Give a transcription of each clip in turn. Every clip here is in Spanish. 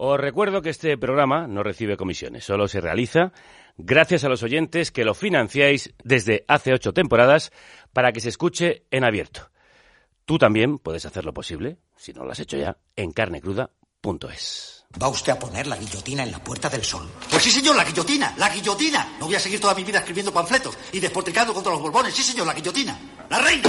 Os recuerdo que este programa no recibe comisiones, solo se realiza gracias a los oyentes que lo financiáis desde hace ocho temporadas para que se escuche en abierto. Tú también puedes hacerlo posible, si no lo has hecho ya, en carnecruda.es. ¿Va usted a poner la guillotina en la Puerta del Sol? Pues sí, señor, la guillotina, la guillotina. No voy a seguir toda mi vida escribiendo panfletos y despotricando contra los borbones. Sí, señor, la guillotina. La reina.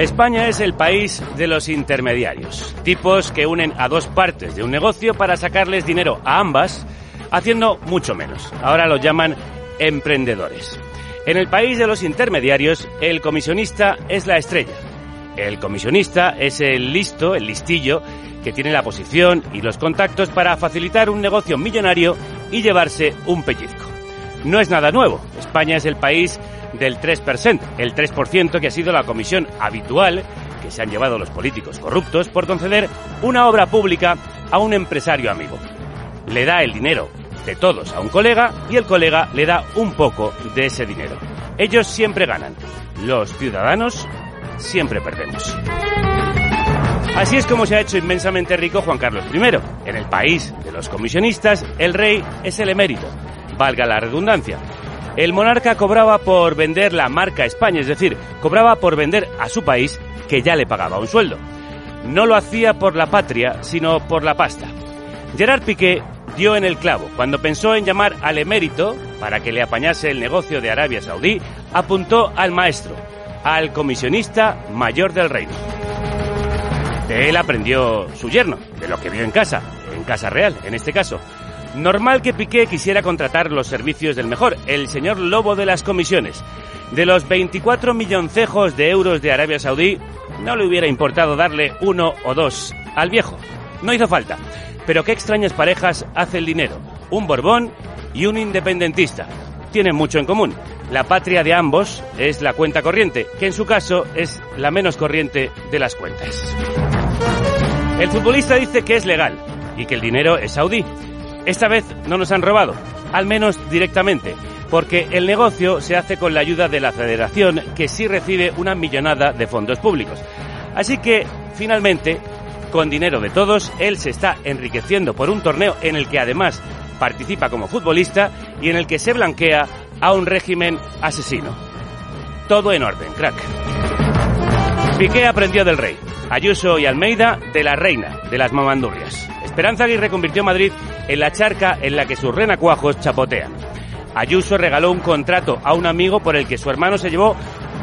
España es el país de los intermediarios, tipos que unen a dos partes de un negocio para sacarles dinero a ambas, haciendo mucho menos. Ahora los llaman emprendedores. En el país de los intermediarios, el comisionista es la estrella. El comisionista es el listo, el listillo, que tiene la posición y los contactos para facilitar un negocio millonario y llevarse un pellizco. No es nada nuevo. España es el país del 3%, el 3% que ha sido la comisión habitual que se han llevado los políticos corruptos por conceder una obra pública a un empresario amigo. Le da el dinero de todos a un colega y el colega le da un poco de ese dinero. Ellos siempre ganan. Los ciudadanos siempre perdemos. Así es como se ha hecho inmensamente rico Juan Carlos I. En el país de los comisionistas, el rey es el emérito, valga la redundancia. El monarca cobraba por vender la marca España, es decir, cobraba por vender a su país que ya le pagaba un sueldo. No lo hacía por la patria, sino por la pasta. Gerard Piqué dio en el clavo. Cuando pensó en llamar al emérito para que le apañase el negocio de Arabia Saudí, apuntó al maestro, al comisionista mayor del reino. De él aprendió su yerno, de lo que vio en casa, en casa real, en este caso. Normal que Piqué quisiera contratar los servicios del mejor, el señor lobo de las comisiones. De los 24 milloncejos de euros de Arabia Saudí, no le hubiera importado darle uno o dos al viejo. No hizo falta. Pero qué extrañas parejas hace el dinero. Un Borbón y un independentista. Tienen mucho en común. La patria de ambos es la cuenta corriente, que en su caso es la menos corriente de las cuentas. El futbolista dice que es legal y que el dinero es saudí. Esta vez no nos han robado, al menos directamente, porque el negocio se hace con la ayuda de la federación que sí recibe una millonada de fondos públicos. Así que, finalmente, con dinero de todos, él se está enriqueciendo por un torneo en el que además participa como futbolista y en el que se blanquea a un régimen asesino. Todo en orden, crack. Piqué aprendió del rey. Ayuso y Almeida de la reina, de las mamandurrias. Esperanza Aguirre convirtió Madrid en la charca en la que sus renacuajos chapotean. Ayuso regaló un contrato a un amigo por el que su hermano se llevó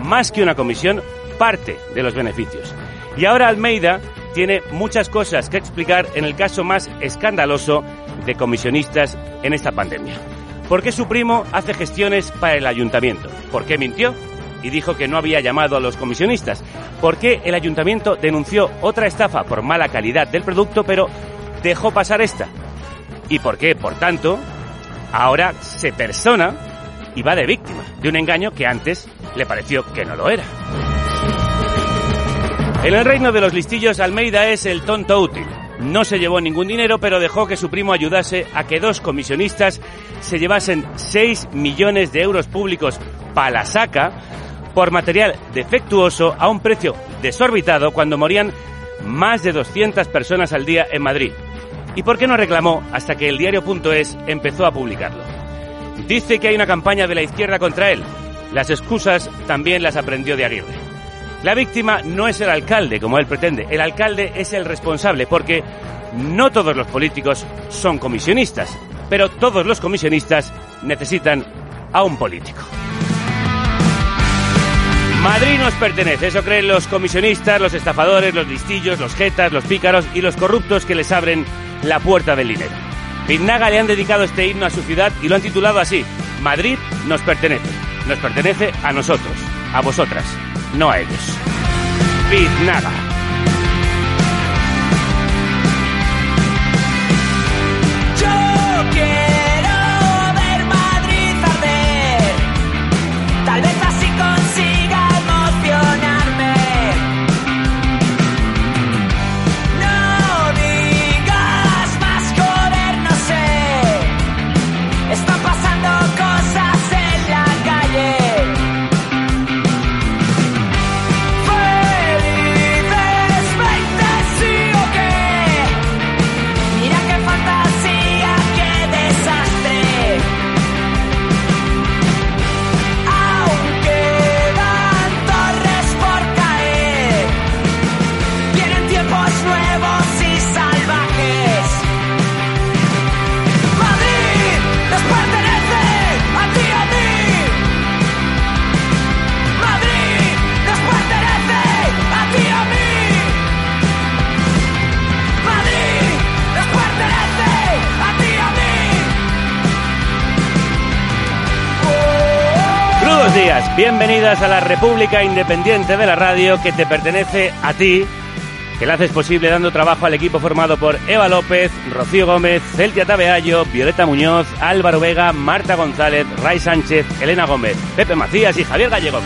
más que una comisión, parte de los beneficios. Y ahora Almeida tiene muchas cosas que explicar en el caso más escandaloso de comisionistas en esta pandemia. ¿Por qué su primo hace gestiones para el ayuntamiento? ¿Por qué mintió? y dijo que no había llamado a los comisionistas. ¿Por qué el ayuntamiento denunció otra estafa por mala calidad del producto, pero dejó pasar esta? ¿Y por qué, por tanto, ahora se persona y va de víctima de un engaño que antes le pareció que no lo era? En el reino de los listillos, Almeida es el tonto útil. No se llevó ningún dinero, pero dejó que su primo ayudase a que dos comisionistas se llevasen 6 millones de euros públicos para la saca por material defectuoso a un precio desorbitado cuando morían más de 200 personas al día en Madrid. ¿Y por qué no reclamó hasta que el diario.es empezó a publicarlo? Dice que hay una campaña de la izquierda contra él. Las excusas también las aprendió de Aguirre. La víctima no es el alcalde, como él pretende. El alcalde es el responsable, porque no todos los políticos son comisionistas, pero todos los comisionistas necesitan a un político. Madrid nos pertenece, eso creen los comisionistas, los estafadores, los listillos, los jetas, los pícaros y los corruptos que les abren la puerta del dinero. Pinaga le han dedicado este himno a su ciudad y lo han titulado así, Madrid nos pertenece, nos pertenece a nosotros, a vosotras, no a ellos. Pinaga. Bienvenidas a la República Independiente de la Radio que te pertenece a ti, que la haces posible dando trabajo al equipo formado por Eva López, Rocío Gómez, Celtia Tabeallo, Violeta Muñoz, Álvaro Vega, Marta González, Ray Sánchez, Elena Gómez, Pepe Macías y Javier Gallego.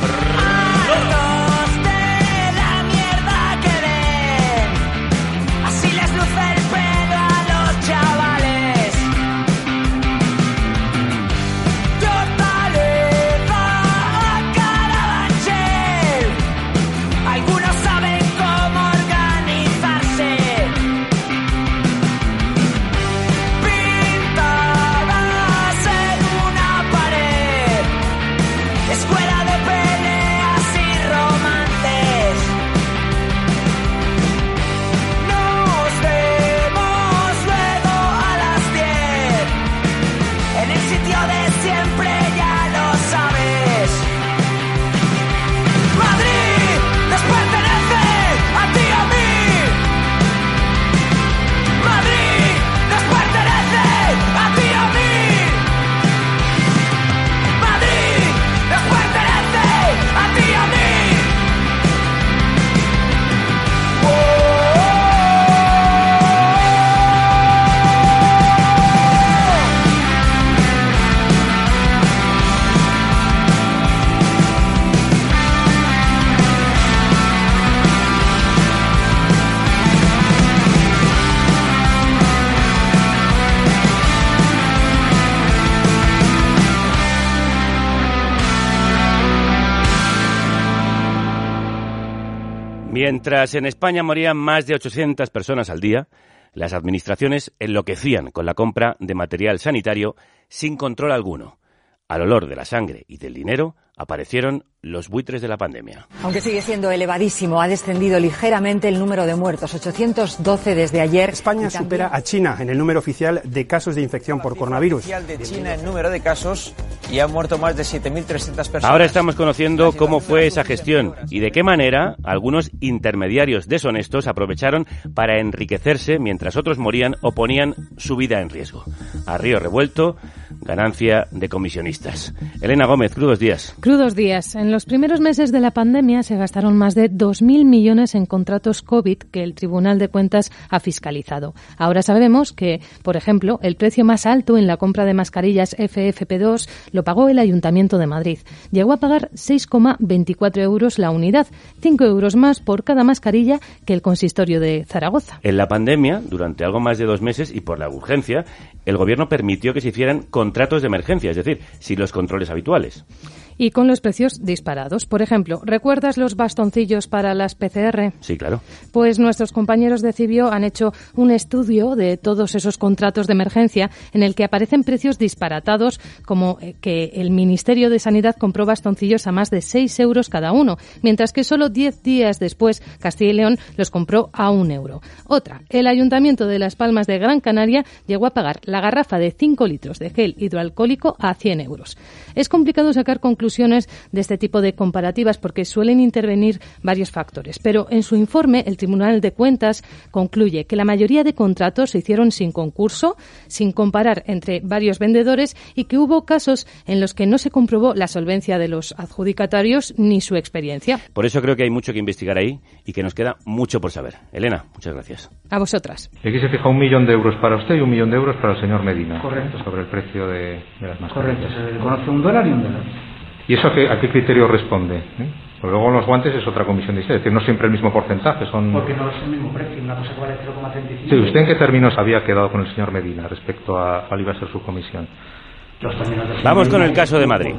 Mientras en España morían más de 800 personas al día, las administraciones enloquecían con la compra de material sanitario sin control alguno. Al olor de la sangre y del dinero aparecieron los buitres de la pandemia. Aunque sigue siendo elevadísimo, ha descendido ligeramente el número de muertos, 812 desde ayer. España supera a China en el número oficial de casos de infección por coronavirus. Oficial de China en número de casos y han muerto más de 7.300 personas. Ahora estamos conociendo cómo fue esa gestión y de qué manera algunos intermediarios deshonestos aprovecharon para enriquecerse mientras otros morían o ponían su vida en riesgo. A río revuelto, ganancia de comisionistas. Elena Gómez, crudos días. Crudos días. En los primeros meses de la pandemia se gastaron más de 2.000 millones en contratos COVID que el Tribunal de Cuentas ha fiscalizado. Ahora sabemos que, por ejemplo, el precio más alto en la compra de mascarillas FFP2 lo pagó el Ayuntamiento de Madrid. Llegó a pagar 6,24 euros la unidad, 5 euros más por cada mascarilla que el consistorio de Zaragoza. En la pandemia, durante algo más de dos meses y por la urgencia, el Gobierno permitió que se hicieran contratos de emergencia, es decir, sin los controles habituales y con los precios disparados. Por ejemplo, ¿recuerdas los bastoncillos para las PCR? Sí, claro. Pues nuestros compañeros de Cibio han hecho un estudio de todos esos contratos de emergencia en el que aparecen precios disparatados, como eh, que el Ministerio de Sanidad compró bastoncillos a más de 6 euros cada uno, mientras que solo 10 días después Castilla y León los compró a un euro. Otra, el Ayuntamiento de Las Palmas de Gran Canaria llegó a pagar la garrafa de 5 litros de gel hidroalcohólico a 100 euros. Es complicado sacar conclusiones de este tipo de comparativas porque suelen intervenir varios factores. Pero en su informe, el Tribunal de Cuentas concluye que la mayoría de contratos se hicieron sin concurso, sin comparar entre varios vendedores y que hubo casos en los que no se comprobó la solvencia de los adjudicatarios ni su experiencia. Por eso creo que hay mucho que investigar ahí y que nos queda mucho por saber. Elena, muchas gracias. A vosotras. Aquí se fija un millón de euros para usted y un millón de euros para el señor Medina. Correcto. Sobre el precio de, de las mascarillas. Correcto. Se conoce un dólar y un dólar. ¿Y eso a qué, a qué criterio responde? ¿Eh? Pues luego los guantes es otra comisión distinta, es decir, no siempre el mismo porcentaje. son Porque no es el mismo precio, una cosa que vale 0,35. Sí, ¿usted en qué términos había quedado con el señor Medina respecto a cuál iba a ser su comisión? Vamos con el caso de Madrid.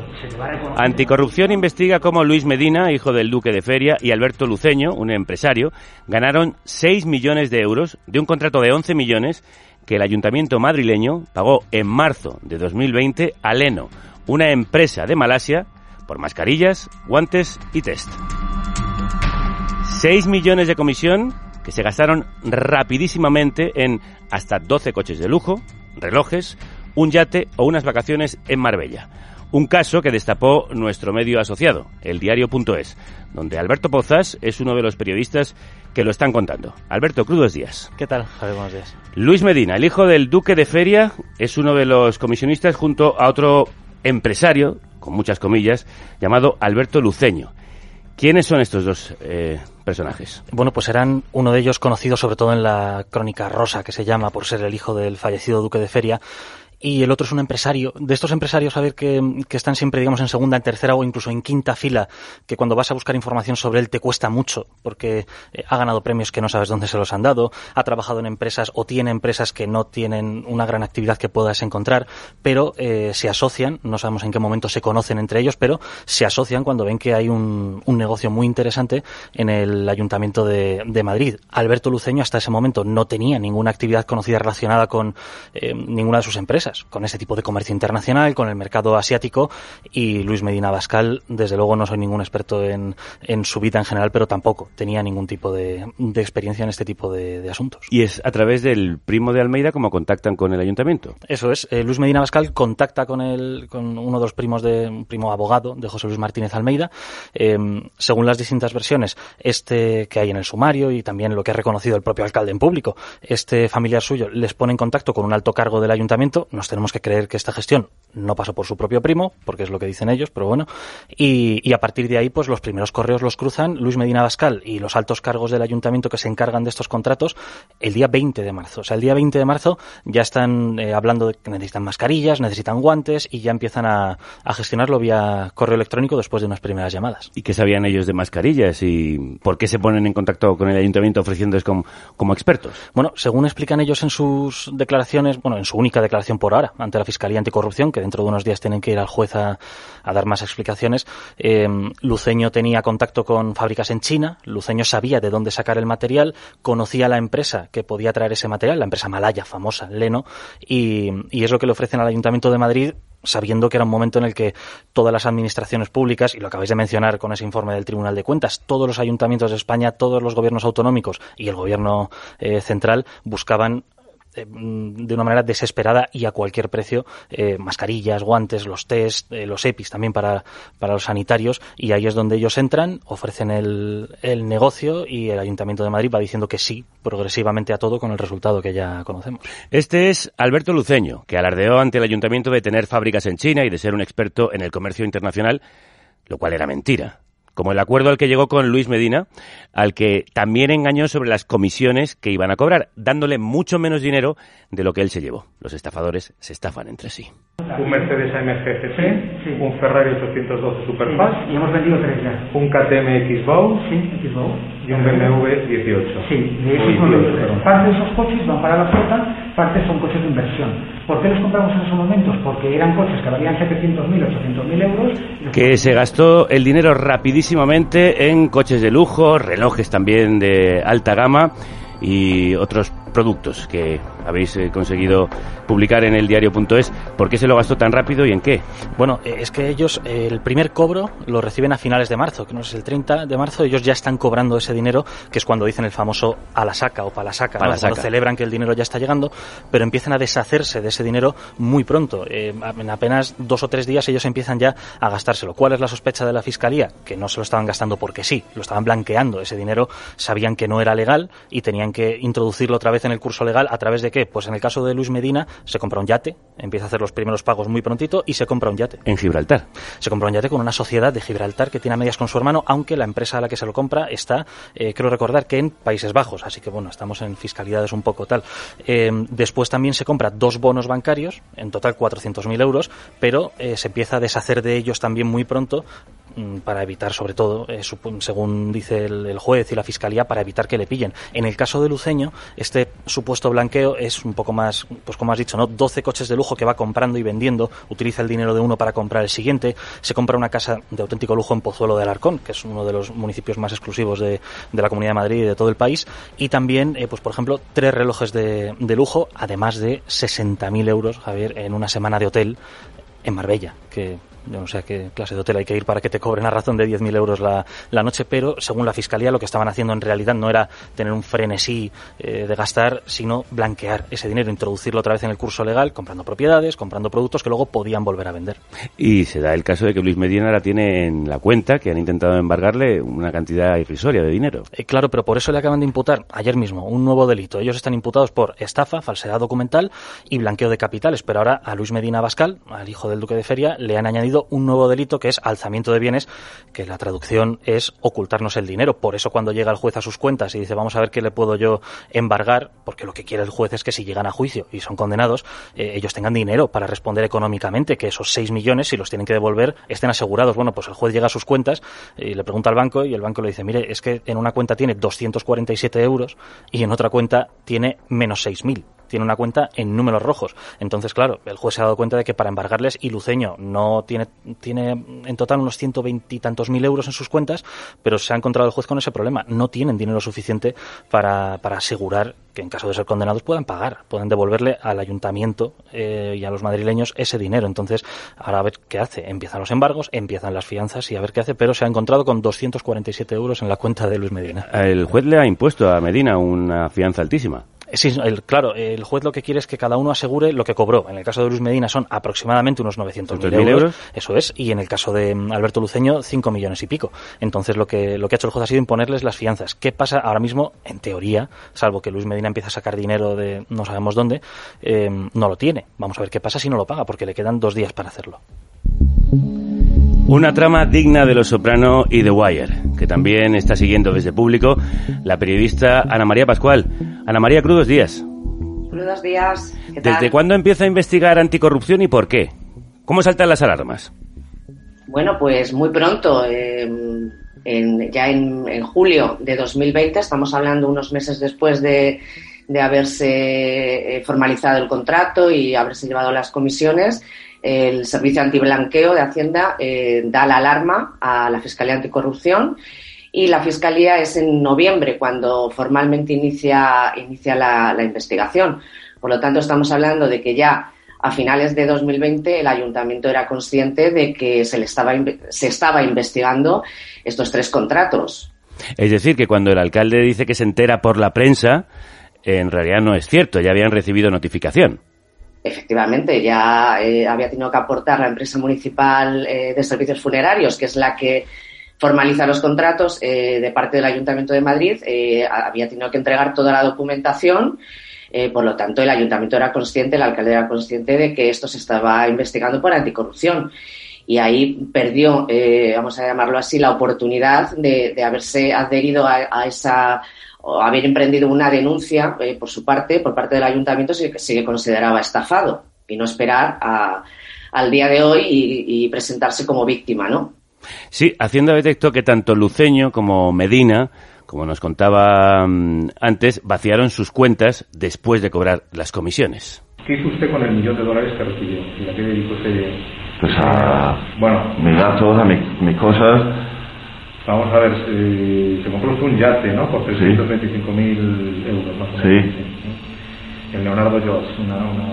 Anticorrupción investiga cómo Luis Medina, hijo del duque de Feria, y Alberto Luceño, un empresario, ganaron 6 millones de euros de un contrato de 11 millones que el ayuntamiento madrileño pagó en marzo de 2020 a Leno, una empresa de Malasia, por mascarillas, guantes y test. 6 millones de comisión que se gastaron rapidísimamente en hasta 12 coches de lujo, relojes, un yate o unas vacaciones en Marbella. Un caso que destapó nuestro medio asociado, el diario.es, donde Alberto Pozas es uno de los periodistas que lo están contando. Alberto, crudos días. ¿Qué tal, Javier? Buenos días. Luis Medina, el hijo del duque de Feria, es uno de los comisionistas junto a otro empresario con muchas comillas, llamado Alberto Luceño. ¿Quiénes son estos dos eh, personajes? Bueno, pues eran uno de ellos conocido sobre todo en la crónica rosa, que se llama por ser el hijo del fallecido duque de Feria, y el otro es un empresario. De estos empresarios, a ver, que, que, están siempre, digamos, en segunda, en tercera o incluso en quinta fila, que cuando vas a buscar información sobre él te cuesta mucho, porque eh, ha ganado premios que no sabes dónde se los han dado, ha trabajado en empresas o tiene empresas que no tienen una gran actividad que puedas encontrar, pero eh, se asocian, no sabemos en qué momento se conocen entre ellos, pero se asocian cuando ven que hay un, un negocio muy interesante en el Ayuntamiento de, de, Madrid. Alberto Luceño hasta ese momento no tenía ninguna actividad conocida relacionada con eh, ninguna de sus empresas con ese tipo de comercio internacional, con el mercado asiático y Luis Medina Bascal, desde luego no soy ningún experto en, en su vida en general, pero tampoco tenía ningún tipo de, de experiencia en este tipo de, de, asuntos. ¿Y es a través del primo de Almeida como contactan con el ayuntamiento? Eso es, eh, Luis Medina Bascal contacta con, el, con uno de los primos de, un primo abogado de José Luis Martínez Almeida. Eh, según las distintas versiones, este que hay en el sumario y también lo que ha reconocido el propio alcalde en público, este familiar suyo les pone en contacto con un alto cargo del ayuntamiento, nos tenemos que creer que esta gestión no pasó por su propio primo, porque es lo que dicen ellos, pero bueno, y, y, a partir de ahí, pues los primeros correos los cruzan Luis Medina Bascal y los altos cargos del ayuntamiento que se encargan de estos contratos el día 20 de marzo. O sea, el día 20 de marzo ya están eh, hablando de que necesitan mascarillas, necesitan guantes y ya empiezan a, a, gestionarlo vía correo electrónico después de unas primeras llamadas. ¿Y qué sabían ellos de mascarillas y por qué se ponen en contacto con el ayuntamiento ofreciéndoles como, como expertos? Bueno, según explican ellos en sus declaraciones, bueno, en su única declaración por ahora ante la Fiscalía Anticorrupción, que dentro de unos días tienen que ir al juez a, a dar más explicaciones, eh, Luceño tenía contacto con fábricas en China, Luceño sabía de dónde sacar el material, conocía la empresa que podía traer ese material, la empresa malaya famosa, Leno, y, es lo que le ofrecen al Ayuntamiento de Madrid sabiendo que era un momento en el que todas las administraciones públicas, y lo acabáis de mencionar con ese informe del Tribunal de Cuentas, todos los ayuntamientos de España, todos los gobiernos autonómicos y el gobierno eh, central buscaban de una manera desesperada y a cualquier precio eh, mascarillas, guantes, los test, eh, los EPIs también para, para los sanitarios y ahí es donde ellos entran, ofrecen el, el negocio y el Ayuntamiento de Madrid va diciendo que sí progresivamente a todo con el resultado que ya conocemos. Este es Alberto Luceño, que alardeó ante el Ayuntamiento de tener fábricas en China y de ser un experto en el comercio internacional, lo cual era mentira como el acuerdo al que llegó con Luis Medina, al que también engañó sobre las comisiones que iban a cobrar, dándole mucho menos dinero de lo que él se llevó. Los estafadores se estafan entre sí. Un Mercedes AMG GT, sí. un Ferrari 812 Superfast, sí. y hemos vendido tres ya. un KTM X-Bow sí, X-Bow. Y un BMW 18. Sí, de esos son los tres. Parte de esos coches van para la flota, parte son coches de inversión. ¿Por qué los compramos en esos momentos? Porque eran coches que valían 700.000, 800.000 euros. Que se gastó el dinero rapidísimamente en coches de lujo, relojes también de alta gama y otros productos que habéis eh, conseguido publicar en el diario.es. ¿Por qué se lo gastó tan rápido y en qué? Bueno, eh, es que ellos eh, el primer cobro lo reciben a finales de marzo, que no es el 30 de marzo, ellos ya están cobrando ese dinero, que es cuando dicen el famoso a la saca o para la saca, ¿no? cuando celebran que el dinero ya está llegando, pero empiezan a deshacerse de ese dinero muy pronto. Eh, en apenas dos o tres días ellos empiezan ya a gastárselo. ¿Cuál es la sospecha de la Fiscalía? Que no se lo estaban gastando porque sí, lo estaban blanqueando. Ese dinero sabían que no era legal y tenían que introducirlo otra vez en el curso legal. ¿A través de qué? Pues en el caso de Luis Medina se compra un yate, empieza a hacer los primeros pagos muy prontito y se compra un yate. En Gibraltar. Se compra un yate con una sociedad de Gibraltar que tiene a medias con su hermano, aunque la empresa a la que se lo compra está, eh, creo recordar, que en Países Bajos. Así que bueno, estamos en fiscalidades un poco tal. Eh, después también se compra dos bonos bancarios, en total 400.000 euros, pero eh, se empieza a deshacer de ellos también muy pronto para evitar, sobre todo, eh, según dice el, el, juez y la fiscalía, para evitar que le pillen. En el caso de Luceño, este supuesto blanqueo es un poco más, pues como has dicho, ¿no? 12 coches de lujo que va comprando y vendiendo, utiliza el dinero de uno para comprar el siguiente, se compra una casa de auténtico lujo en Pozuelo de Alarcón, que es uno de los municipios más exclusivos de, de la Comunidad de Madrid y de todo el país, y también, eh, pues por ejemplo, tres relojes de, de lujo, además de 60.000 euros, Javier, en una semana de hotel en Marbella, que yo no sé a qué clase de hotel hay que ir para que te cobren a razón de 10.000 euros la, la, noche, pero según la Fiscalía lo que estaban haciendo en realidad no era tener un frenesí eh, de gastar, sino blanquear ese dinero, introducirlo otra vez en el curso legal, comprando propiedades, comprando productos que luego podían volver a vender. Y se da el caso de que Luis Medina la tiene en la cuenta, que han intentado embargarle una cantidad irrisoria de dinero. Eh, claro, pero por eso le acaban de imputar ayer mismo un nuevo delito. Ellos están imputados por estafa, falsedad documental y blanqueo de capitales, pero ahora a Luis Medina Bascal, al hijo del duque de Feria, le han añadido un nuevo delito que es alzamiento de bienes, que la traducción es ocultarnos el dinero. Por eso cuando llega el juez a sus cuentas y dice vamos a ver qué le puedo yo embargar, porque lo que quiere el juez es que si llegan a juicio y son condenados, eh, ellos tengan dinero para responder económicamente, que esos 6 millones, si los tienen que devolver, estén asegurados. Bueno, pues el juez llega a sus cuentas y le pregunta al banco y el banco le dice, mire, es que en una cuenta tiene 247 euros y en otra cuenta tiene menos 6.000 tiene una cuenta en números rojos. Entonces, claro, el juez se ha dado cuenta de que para embargarles y Luceño no tiene, tiene en total unos ciento veintitantos mil euros en sus cuentas, pero se ha encontrado el juez con ese problema. No tienen dinero suficiente para, para asegurar que en caso de ser condenados puedan pagar, puedan devolverle al ayuntamiento eh, y a los madrileños ese dinero. Entonces, ahora a ver qué hace. Empiezan los embargos, empiezan las fianzas y a ver qué hace, pero se ha encontrado con 247 euros en la cuenta de Luis Medina. El juez le ha impuesto a Medina una fianza altísima. Sí, claro, el juez lo que quiere es que cada uno asegure lo que cobró. En el caso de Luis Medina son aproximadamente unos 900.000 euros, euros, eso es, y en el caso de mm, Alberto Luceño 5 millones y pico. Entonces lo que, lo que ha hecho el juez ha sido imponerles las fianzas. ¿Qué pasa ahora mismo? En teoría, salvo que Luis Medina empiece a sacar dinero de no sabemos dónde, eh, no lo tiene. Vamos a ver qué pasa si no lo paga, porque le quedan dos días para hacerlo. Una trama digna de Los Soprano y The Wire, que también está siguiendo desde público la periodista Ana María Pascual. Ana María, crudos días. Crudos días. ¿Desde cuándo empieza a investigar anticorrupción y por qué? ¿Cómo saltan las alarmas? Bueno, pues muy pronto. Eh, ya en, julio de 2020, estamos hablando unos meses después de, de haberse eh, formalizado el contrato y haberse llevado las comisiones, el Servicio Antiblanqueo de Hacienda eh, da la alarma a la Fiscalía Anticorrupción y la Fiscalía es en noviembre cuando formalmente inicia, inicia la, investigación. Por lo tanto, estamos hablando de que ya a finales de 2020 el ayuntamiento era consciente de que se, le estaba, se estaba investigando estos tres contratos. Es decir, que cuando el alcalde dice que se entera por la prensa, en realidad no es cierto, ya habían recibido notificación efectivamente ya eh, había tenido que aportar la empresa municipal eh, de servicios funerarios, que es la que formaliza los contratos eh, de parte del Ayuntamiento de Madrid, había tenido que entregar toda la documentación. por lo tanto, el ayuntamiento era consciente, el alcalde era consciente de que esto se estaba investigando por anticorrupción. Y ahí perdió, vamos a llamarlo así, la oportunidad de, haberse adherido a esa o haber emprendido una denuncia eh, por su parte, por parte del ayuntamiento, se, se consideraba estafado y no esperar al día de hoy y, presentarse como víctima, ¿no? Sí, Hacienda detectó que tanto Luceño como Medina, como nos contaba mm, antes, vaciaron sus cuentas después de cobrar las comisiones. ¿Qué hizo usted con el millón de dólares que recibió? ¿Y a qué dedicó usted? Pues a, bueno, mis gastos, a mis cosas, Vamos a ver, se compró un yate, ¿no? Por 325.000 euros más o menos. Sí. El Leonardo Joss.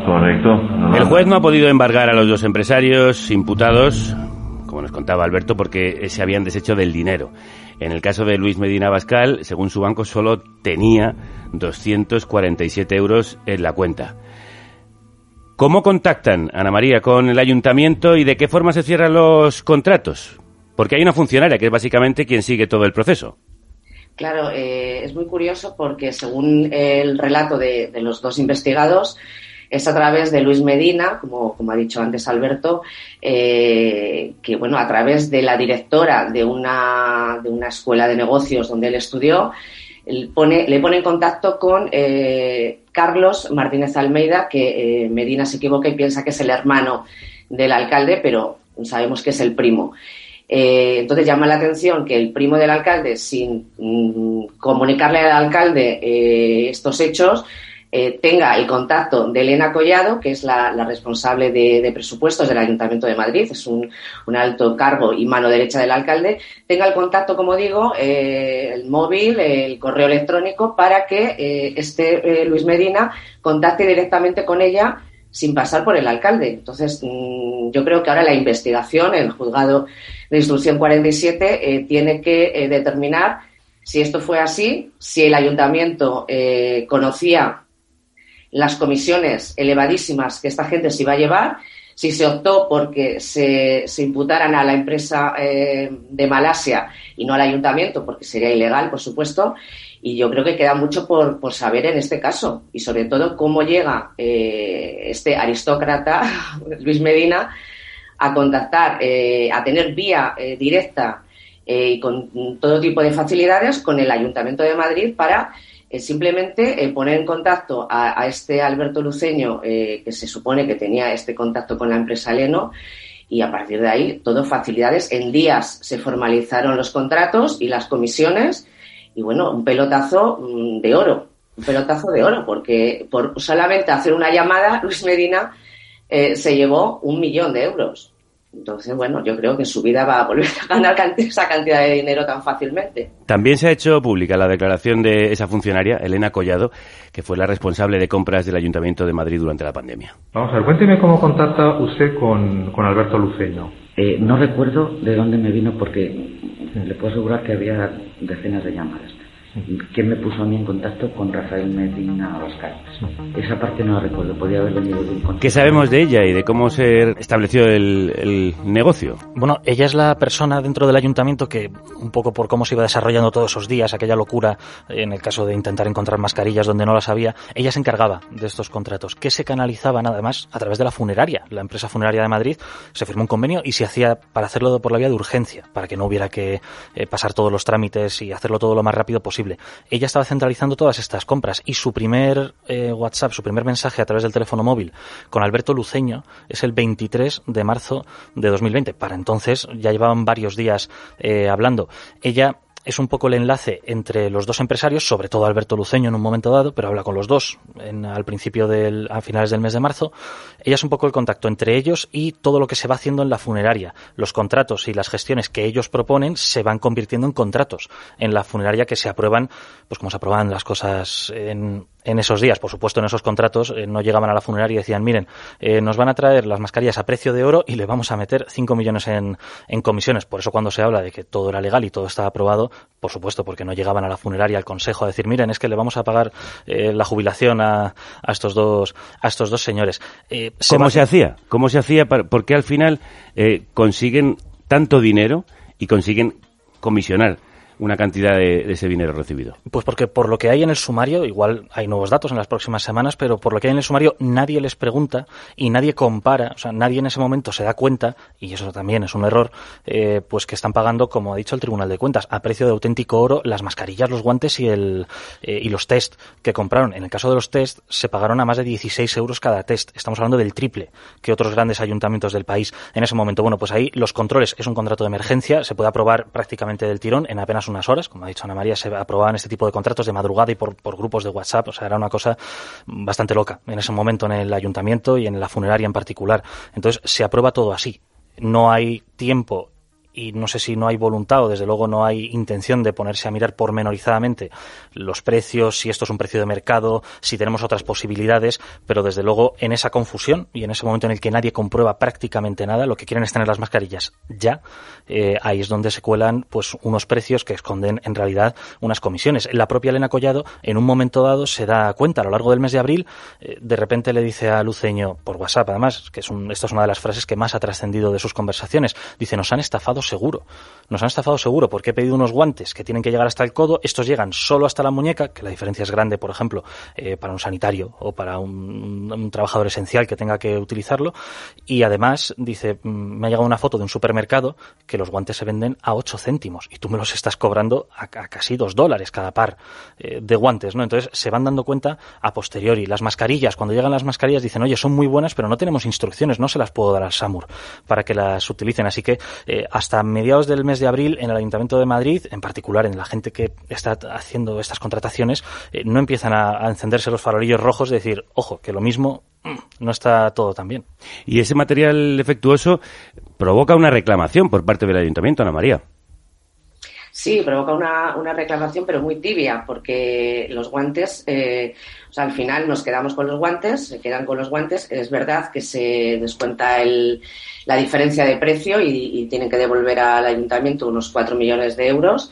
Correcto. el juez no ha podido embargar a los dos empresarios imputados, como nos contaba Alberto, porque se habían deshecho del dinero. En el caso de Luis Medina Bascal, según su banco, solo tenía 247 euros en la cuenta. ¿Cómo contactan, Ana María, con el ayuntamiento y de qué forma se cierran los contratos? Porque hay una funcionaria que es básicamente quien sigue todo el proceso. Claro, eh, es muy curioso porque según el relato de, los dos investigados, es a través de Luis Medina, como, como ha dicho antes Alberto, eh, que bueno, a través de la directora de una, de una escuela de negocios donde él estudió, le pone en contacto con eh, Carlos Martínez Almeida, que Medina se equivoca y piensa que es el hermano del alcalde, pero sabemos que es el primo. Eh, entonces llama la atención que el primo del alcalde, sin mm, comunicarle al alcalde eh, estos hechos, eh, tenga el contacto de Elena Collado, que es la, responsable de, presupuestos del Ayuntamiento de Madrid, es un, alto cargo y mano derecha del alcalde, tenga el contacto, como digo, el móvil, el correo electrónico, para que este Luis Medina contacte directamente con ella sin pasar por el alcalde. Entonces, mm, yo creo que ahora la investigación, el juzgado de instrucción 47, eh, tiene que eh, determinar si esto fue así, si el ayuntamiento eh, conocía las comisiones elevadísimas que esta gente se iba a llevar, si se optó porque se, se imputaran a la empresa de Malasia y no al ayuntamiento, porque sería ilegal, por supuesto, y yo creo que queda mucho por, por saber en este caso. Y sobre todo cómo llega este aristócrata, Luis Medina, a contactar, a tener vía directa y con todo tipo de facilidades con el Ayuntamiento de Madrid para simplemente poner en contacto a, a este Alberto Luceño, que se supone que tenía este contacto con la empresa Leno, y a partir de ahí todo facilidades. En días se formalizaron los contratos y las comisiones y bueno, un pelotazo mm, de oro, un pelotazo de oro, porque por solamente hacer una llamada, Luis Medina eh, se llevó un millón de euros. Entonces, bueno, yo creo que su vida va a volver a ganar esa cantidad de dinero tan fácilmente. También se ha hecho pública la declaración de esa funcionaria, Elena Collado, que fue la responsable de compras del Ayuntamiento de Madrid durante la pandemia. Vamos a ver, cuénteme cómo contacta usted con, con Alberto Luceño. Eh, no recuerdo de dónde me vino porque le puedo asegurar que había decenas de llamadas. ¿Quién me puso a mí en contacto con Rafael Medina Abascal? Esa parte no la recuerdo, podía haber venido de un contacto. ¿Qué sabemos de ella y de cómo se estableció el, el, negocio? Bueno, ella es la persona dentro del ayuntamiento que, un poco por cómo se iba desarrollando todos esos días, aquella locura en el caso de intentar encontrar mascarillas donde no las había, ella se encargaba de estos contratos, que se canalizaban además a través de la funeraria. La empresa funeraria de Madrid se firmó un convenio y se hacía para hacerlo por la vía de urgencia, para que no hubiera que eh, pasar todos los trámites y hacerlo todo lo más rápido posible ella estaba centralizando todas estas compras y su primer eh, WhatsApp, su primer mensaje a través del teléfono móvil con Alberto Luceño es el 23 de marzo de 2020. Para entonces ya llevaban varios días eh, hablando. Ella es un poco el enlace entre los dos empresarios, sobre todo Alberto Luceño en un momento dado, pero habla con los dos en, al principio del, a finales del mes de marzo. Ella es un poco el contacto entre ellos y todo lo que se va haciendo en la funeraria. Los contratos y las gestiones que ellos proponen se van convirtiendo en contratos en la funeraria que se aprueban, pues como se aprueban las cosas en, en esos días, por supuesto, en esos contratos eh, no llegaban a la funeraria y decían, miren, eh, nos van a traer las mascarillas a precio de oro y le vamos a meter 5 millones en, en, comisiones. Por eso cuando se habla de que todo era legal y todo estaba aprobado, por supuesto, porque no llegaban a la funeraria al consejo a decir, miren, es que le vamos a pagar eh, la jubilación a, a, estos dos a estos dos señores. ¿Cómo se hacía? ¿Cómo se hacía? Porque al final consiguen tanto dinero y consiguen comisionar una cantidad de, ese dinero recibido? Pues porque por lo que hay en el sumario, igual hay nuevos datos en las próximas semanas, pero por lo que hay en el sumario nadie les pregunta y nadie compara, o sea, nadie en ese momento se da cuenta, y eso también es un error, eh, pues que están pagando, como ha dicho el Tribunal de Cuentas, a precio de auténtico oro las mascarillas, los guantes y, el, eh, y los test que compraron. En el caso de los test se pagaron a más de 16 euros cada test. Estamos hablando del triple que otros grandes ayuntamientos del país en ese momento. Bueno, pues ahí los controles es un contrato de emergencia, se puede aprobar prácticamente del tirón en apenas unas horas. Como ha dicho Ana María, se aprobaban este tipo de contratos de madrugada y por, por grupos de WhatsApp. O sea, era una cosa bastante loca en ese momento en el ayuntamiento y en la funeraria en particular. Entonces, se aprueba todo así. No hay tiempo y no sé si no hay voluntad o desde luego no hay intención de ponerse a mirar pormenorizadamente los precios, si esto es un precio de mercado, si tenemos otras posibilidades, pero desde luego en esa confusión y en ese momento en el que nadie comprueba prácticamente nada, lo que quieren es tener las mascarillas ya, eh, ahí es donde se cuelan pues unos precios que esconden en realidad unas comisiones. La propia Elena Collado en un momento dado se da cuenta a lo largo del mes de abril, eh, de repente le dice a Luceño por WhatsApp además, que es un, esta es una de las frases que más ha trascendido de sus conversaciones, dice nos han estafado seguro. Nos han estafado seguro porque he pedido unos guantes que tienen que llegar hasta el codo, estos llegan solo hasta la muñeca, que la diferencia es grande, por ejemplo, eh, para un sanitario o para un, trabajador esencial que tenga que utilizarlo. Y además, dice, mm, me ha llegado una foto de un supermercado que los guantes se venden a 8 céntimos y tú me los estás cobrando a, a casi 2 dólares cada par eh, de guantes, ¿no? Entonces se van dando cuenta a posteriori. Las mascarillas, cuando llegan las mascarillas, dicen, oye, son muy buenas, pero no tenemos instrucciones, no se las puedo dar al SAMUR para que las utilicen. Así que eh, hasta hasta mediados del mes de abril en el Ayuntamiento de Madrid, en particular en la gente que está haciendo estas contrataciones, eh, no empiezan a, a, encenderse los farolillos rojos de decir, ojo, que lo mismo mm, no está todo tan bien. Y ese material defectuoso provoca una reclamación por parte del Ayuntamiento, Ana María. Sí, provoca una, una, reclamación, pero muy tibia, porque los guantes, eh, o sea, al final nos quedamos con los guantes, se quedan con los guantes. Es verdad que se descuenta el, la diferencia de precio y, tienen que devolver al ayuntamiento unos 4 millones de euros,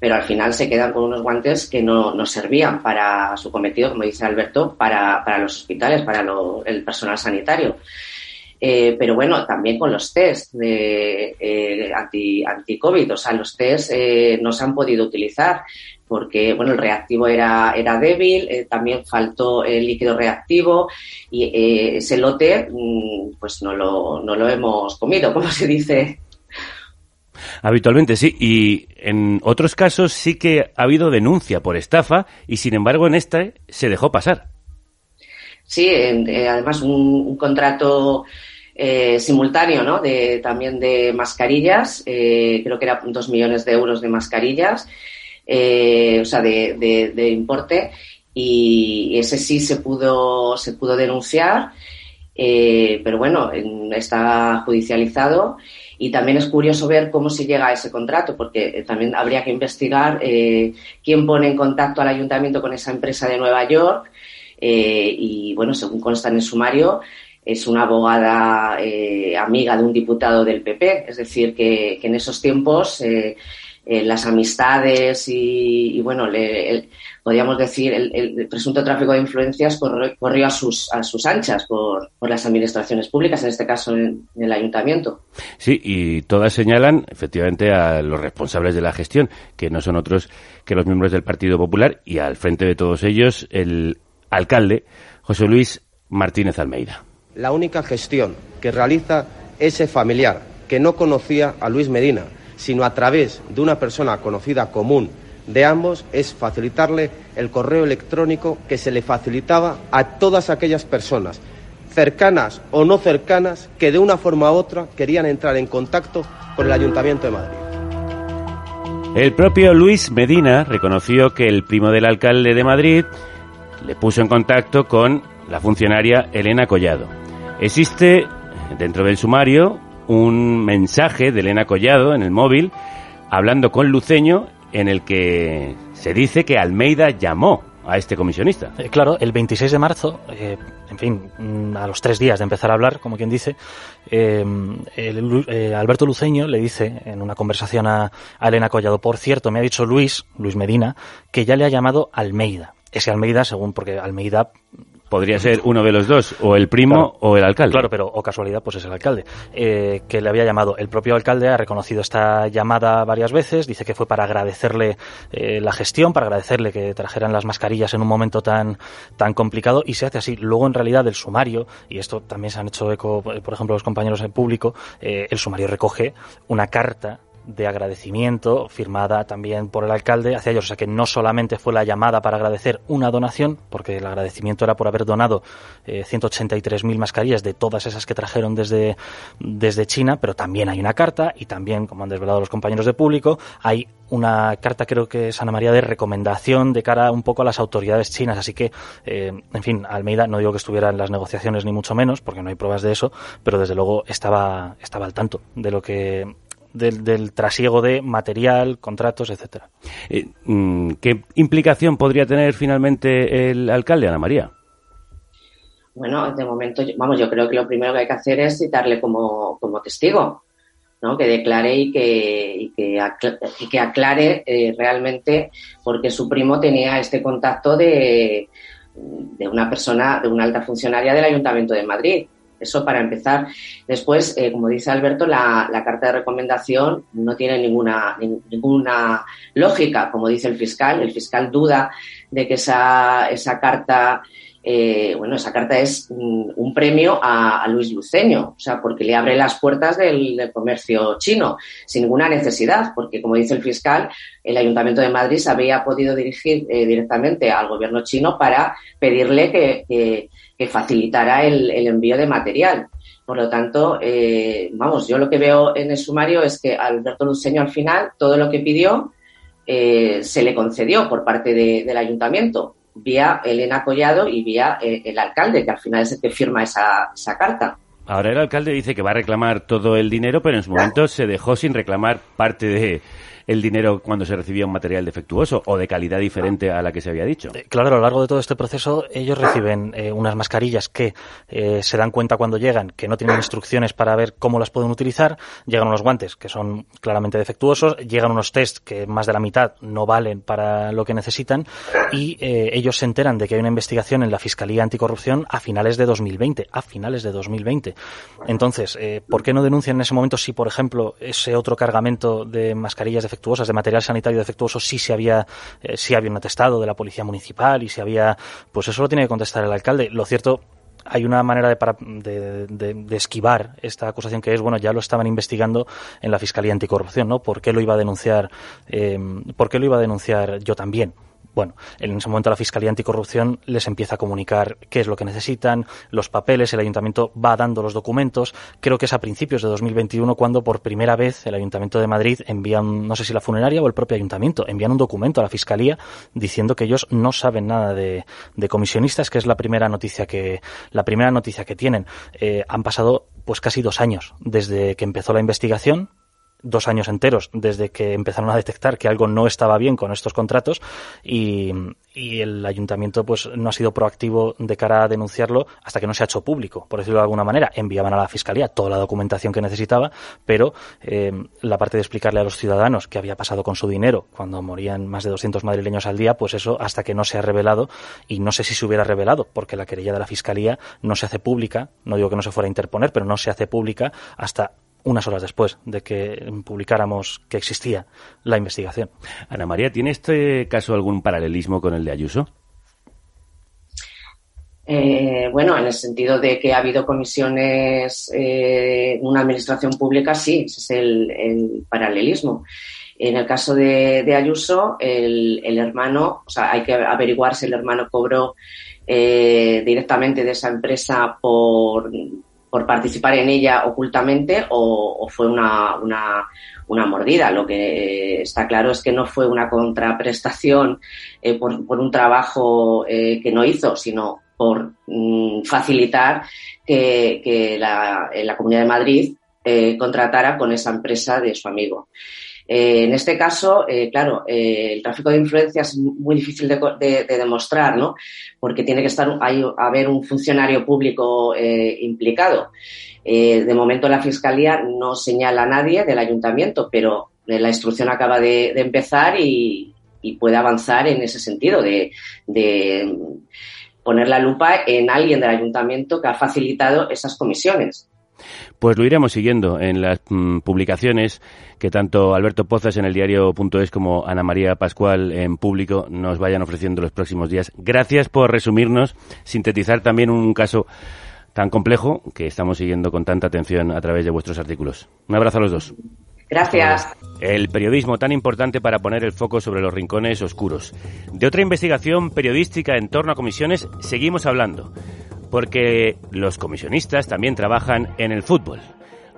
pero al final se quedan con unos guantes que no, no servían para su cometido, como dice Alberto, para, para los hospitales, para lo, el personal sanitario. Eh, pero bueno, también con los test de eh, anti, anti-COVID, o sea, los test eh, no se han podido utilizar porque bueno, el reactivo era, era débil, eh, también faltó el líquido reactivo y eh, ese lote mm, pues no lo, no lo hemos comido, como se dice. Habitualmente sí, y en otros casos sí que ha habido denuncia por estafa y sin embargo en esta se dejó pasar. Sí, eh, además un, contrato simultáneo, ¿no? De, también de mascarillas, creo que eran dos millones de euros de mascarillas eh, o sea, de, de, importe, y ese sí se pudo, se pudo denunciar, eh, pero bueno, está judicializado. Y también es curioso ver cómo se llega a ese contrato, porque también habría que investigar eh, quién pone en contacto al ayuntamiento con esa empresa de Nueva York. y bueno, según consta en el sumario, es una abogada amiga de un diputado del PP. Es decir, que, en esos tiempos eh, las amistades y, bueno, le, podríamos decir, el, presunto tráfico de influencias corrió, a, sus, a sus anchas por, por las administraciones públicas, en este caso en, el ayuntamiento. Sí, y todas señalan efectivamente a los responsables de la gestión, que no son otros que los miembros del Partido Popular, y al frente de todos ellos el alcalde José Luis Martínez Almeida. La única gestión que realiza ese familiar que no conocía a Luis Medina sino a través de una persona conocida común de ambos, es facilitarle el correo electrónico que se le facilitaba a todas aquellas personas, cercanas o no cercanas, que de una forma u otra querían entrar en contacto con el Ayuntamiento de Madrid. El propio Luis Medina reconoció que el primo del alcalde de Madrid le puso en contacto con la funcionaria Elena Collado. Existe dentro del sumario un mensaje de Elena Collado en el móvil hablando con Luceño en el que se dice que Almeida llamó a este comisionista. Eh, claro, el 26 de marzo, eh, en fin, mm, a los tres días de empezar a hablar, como quien dice, eh, Alberto Luceño le dice en una conversación a, a, Elena Collado, por cierto, me ha dicho Luis, Luis Medina, que ya le ha llamado Almeida. Ese Almeida, según, porque Almeida Podría ser uno de los dos, o el primo o el alcalde. Claro, pero o casualidad, pues es el alcalde, eh, que le había llamado. El propio alcalde ha reconocido esta llamada varias veces, dice que fue para agradecerle eh, la gestión, para agradecerle que trajeran las mascarillas en un momento tan, tan complicado, y se hace así. Luego, en realidad, el sumario, y esto también se han hecho eco, por ejemplo, los compañeros en público, eh, el sumario recoge una carta de agradecimiento firmada también por el alcalde hacia ellos. O sea que no solamente fue la llamada para agradecer una donación, porque el agradecimiento era por haber donado eh, 183.000 mascarillas de todas esas que trajeron desde, desde China, pero también hay una carta y también, como han desvelado los compañeros de público, hay una carta, creo que es Ana María, de recomendación de cara un poco a las autoridades chinas. Así que, eh, en fin, Almeida, no digo que estuviera en las negociaciones ni mucho menos, porque no hay pruebas de eso, pero desde luego estaba, estaba al tanto de lo que del, trasiego de material, contratos, etcétera. Eh, mm, ¿Qué implicación podría tener finalmente el alcalde, Ana María? Bueno, de momento, vamos, yo creo que lo primero que hay que hacer es citarle como, testigo, ¿no? Que declare y que, y que, aclare, eh, realmente porque su primo tenía este contacto de, de una persona, de una alta funcionaria del Ayuntamiento de Madrid. Eso para empezar. Después, eh, como dice Alberto, la, carta de recomendación no tiene ninguna, ninguna lógica, como dice el fiscal. El fiscal duda de que esa, esa carta eh, bueno, esa carta es un premio a, Luis Luceño, o sea, porque le abre las puertas del, comercio chino, sin ninguna necesidad, porque como dice el fiscal, el Ayuntamiento de Madrid se había podido dirigir eh, directamente al gobierno chino para pedirle que, facilitara el, envío de material. Por lo tanto, eh, vamos, yo lo que veo en el sumario es que Alberto Luceño al final todo lo que pidió se le concedió por parte del ayuntamiento vía Elena Collado y vía eh, el alcalde, que al final es el que firma esa, esa carta. Ahora el alcalde dice que va a reclamar todo el dinero, pero en su momento se dejó sin reclamar parte de, el dinero cuando se recibía un material defectuoso o de calidad diferente a la que se había dicho. Eh, claro, a lo largo de todo este proceso ellos reciben eh, unas mascarillas que eh, se dan cuenta cuando llegan que no tienen instrucciones para ver cómo las pueden utilizar, llegan unos guantes que son claramente defectuosos, llegan unos test que más de la mitad no valen para lo que necesitan y ellos se enteran de que hay una investigación en la Fiscalía Anticorrupción a finales de 2020, a finales de 2020. Entonces, ¿por qué no denuncian en ese momento si, por ejemplo, ese otro cargamento de mascarillas defectuosas, de material sanitario defectuoso, sí se había, eh, sí había un atestado de la policía municipal y si había, pues eso lo tiene que contestar el alcalde. Lo cierto hay una manera de, de, esquivar esta acusación que es, bueno, ya lo estaban investigando en la Fiscalía Anticorrupción, ¿no? ¿Por qué lo iba a denunciar, eh, por qué lo iba a denunciar yo también? Bueno, en ese momento la Fiscalía Anticorrupción les empieza a comunicar qué es lo que necesitan, los papeles, el ayuntamiento va dando los documentos. Creo que es a principios de 2021 cuando por primera vez el Ayuntamiento de Madrid envía, no sé si la funeraria o el propio ayuntamiento, envían un documento a la Fiscalía diciendo que ellos no saben nada de, comisionistas, que es la primera noticia que, la primera noticia que tienen. Eh, han pasado pues casi dos años desde que empezó la investigación, dos años enteros desde que empezaron a detectar que algo no estaba bien con estos contratos y, el ayuntamiento pues no ha sido proactivo de cara a denunciarlo hasta que no se ha hecho público, por decirlo de alguna manera. Enviaban a la fiscalía toda la documentación que necesitaba, pero eh, la parte de explicarle a los ciudadanos qué había pasado con su dinero cuando morían más de 200 madrileños al día, pues eso hasta que no se ha revelado y no sé si se hubiera revelado porque la querella de la fiscalía no se hace pública, no digo que no se fuera a interponer, pero no se hace pública hasta unas horas después de que publicáramos que existía la investigación. Ana María, ¿tiene este caso algún paralelismo con el de Ayuso? Eh, bueno, en el sentido de que ha habido comisiones eh, en una administración pública, sí, ese es el, paralelismo. En el caso de, Ayuso, el, hermano, o sea, hay que averiguar si el hermano cobró eh, directamente de esa empresa por por participar en ella ocultamente o, fue una, una, mordida. Lo que está claro es que no fue una contraprestación eh, por, un trabajo eh, que no hizo, sino por mm, facilitar que, la, la, Comunidad de Madrid eh, contratara con esa empresa de su amigo. Eh, en este caso, eh, claro, eh, el tráfico de influencia es muy difícil de, demostrar, ¿no? Porque tiene que estar, hay, haber un funcionario público implicado. de momento la Fiscalía no señala a nadie del ayuntamiento, pero la instrucción acaba de, empezar y, puede avanzar en ese sentido, de poner la lupa en alguien del ayuntamiento que ha facilitado esas comisiones. Pues lo iremos siguiendo en las mm, publicaciones que tanto Alberto Pozas en el diario.es como Ana María Pascual en público nos vayan ofreciendo los próximos días. Gracias por resumirnos, sintetizar también un caso tan complejo que estamos siguiendo con tanta atención a través de vuestros artículos. Un abrazo a los dos. Gracias. El periodismo tan importante para poner el foco sobre los rincones oscuros. De otra investigación periodística en torno a comisiones seguimos hablando porque los comisionistas también trabajan en el fútbol.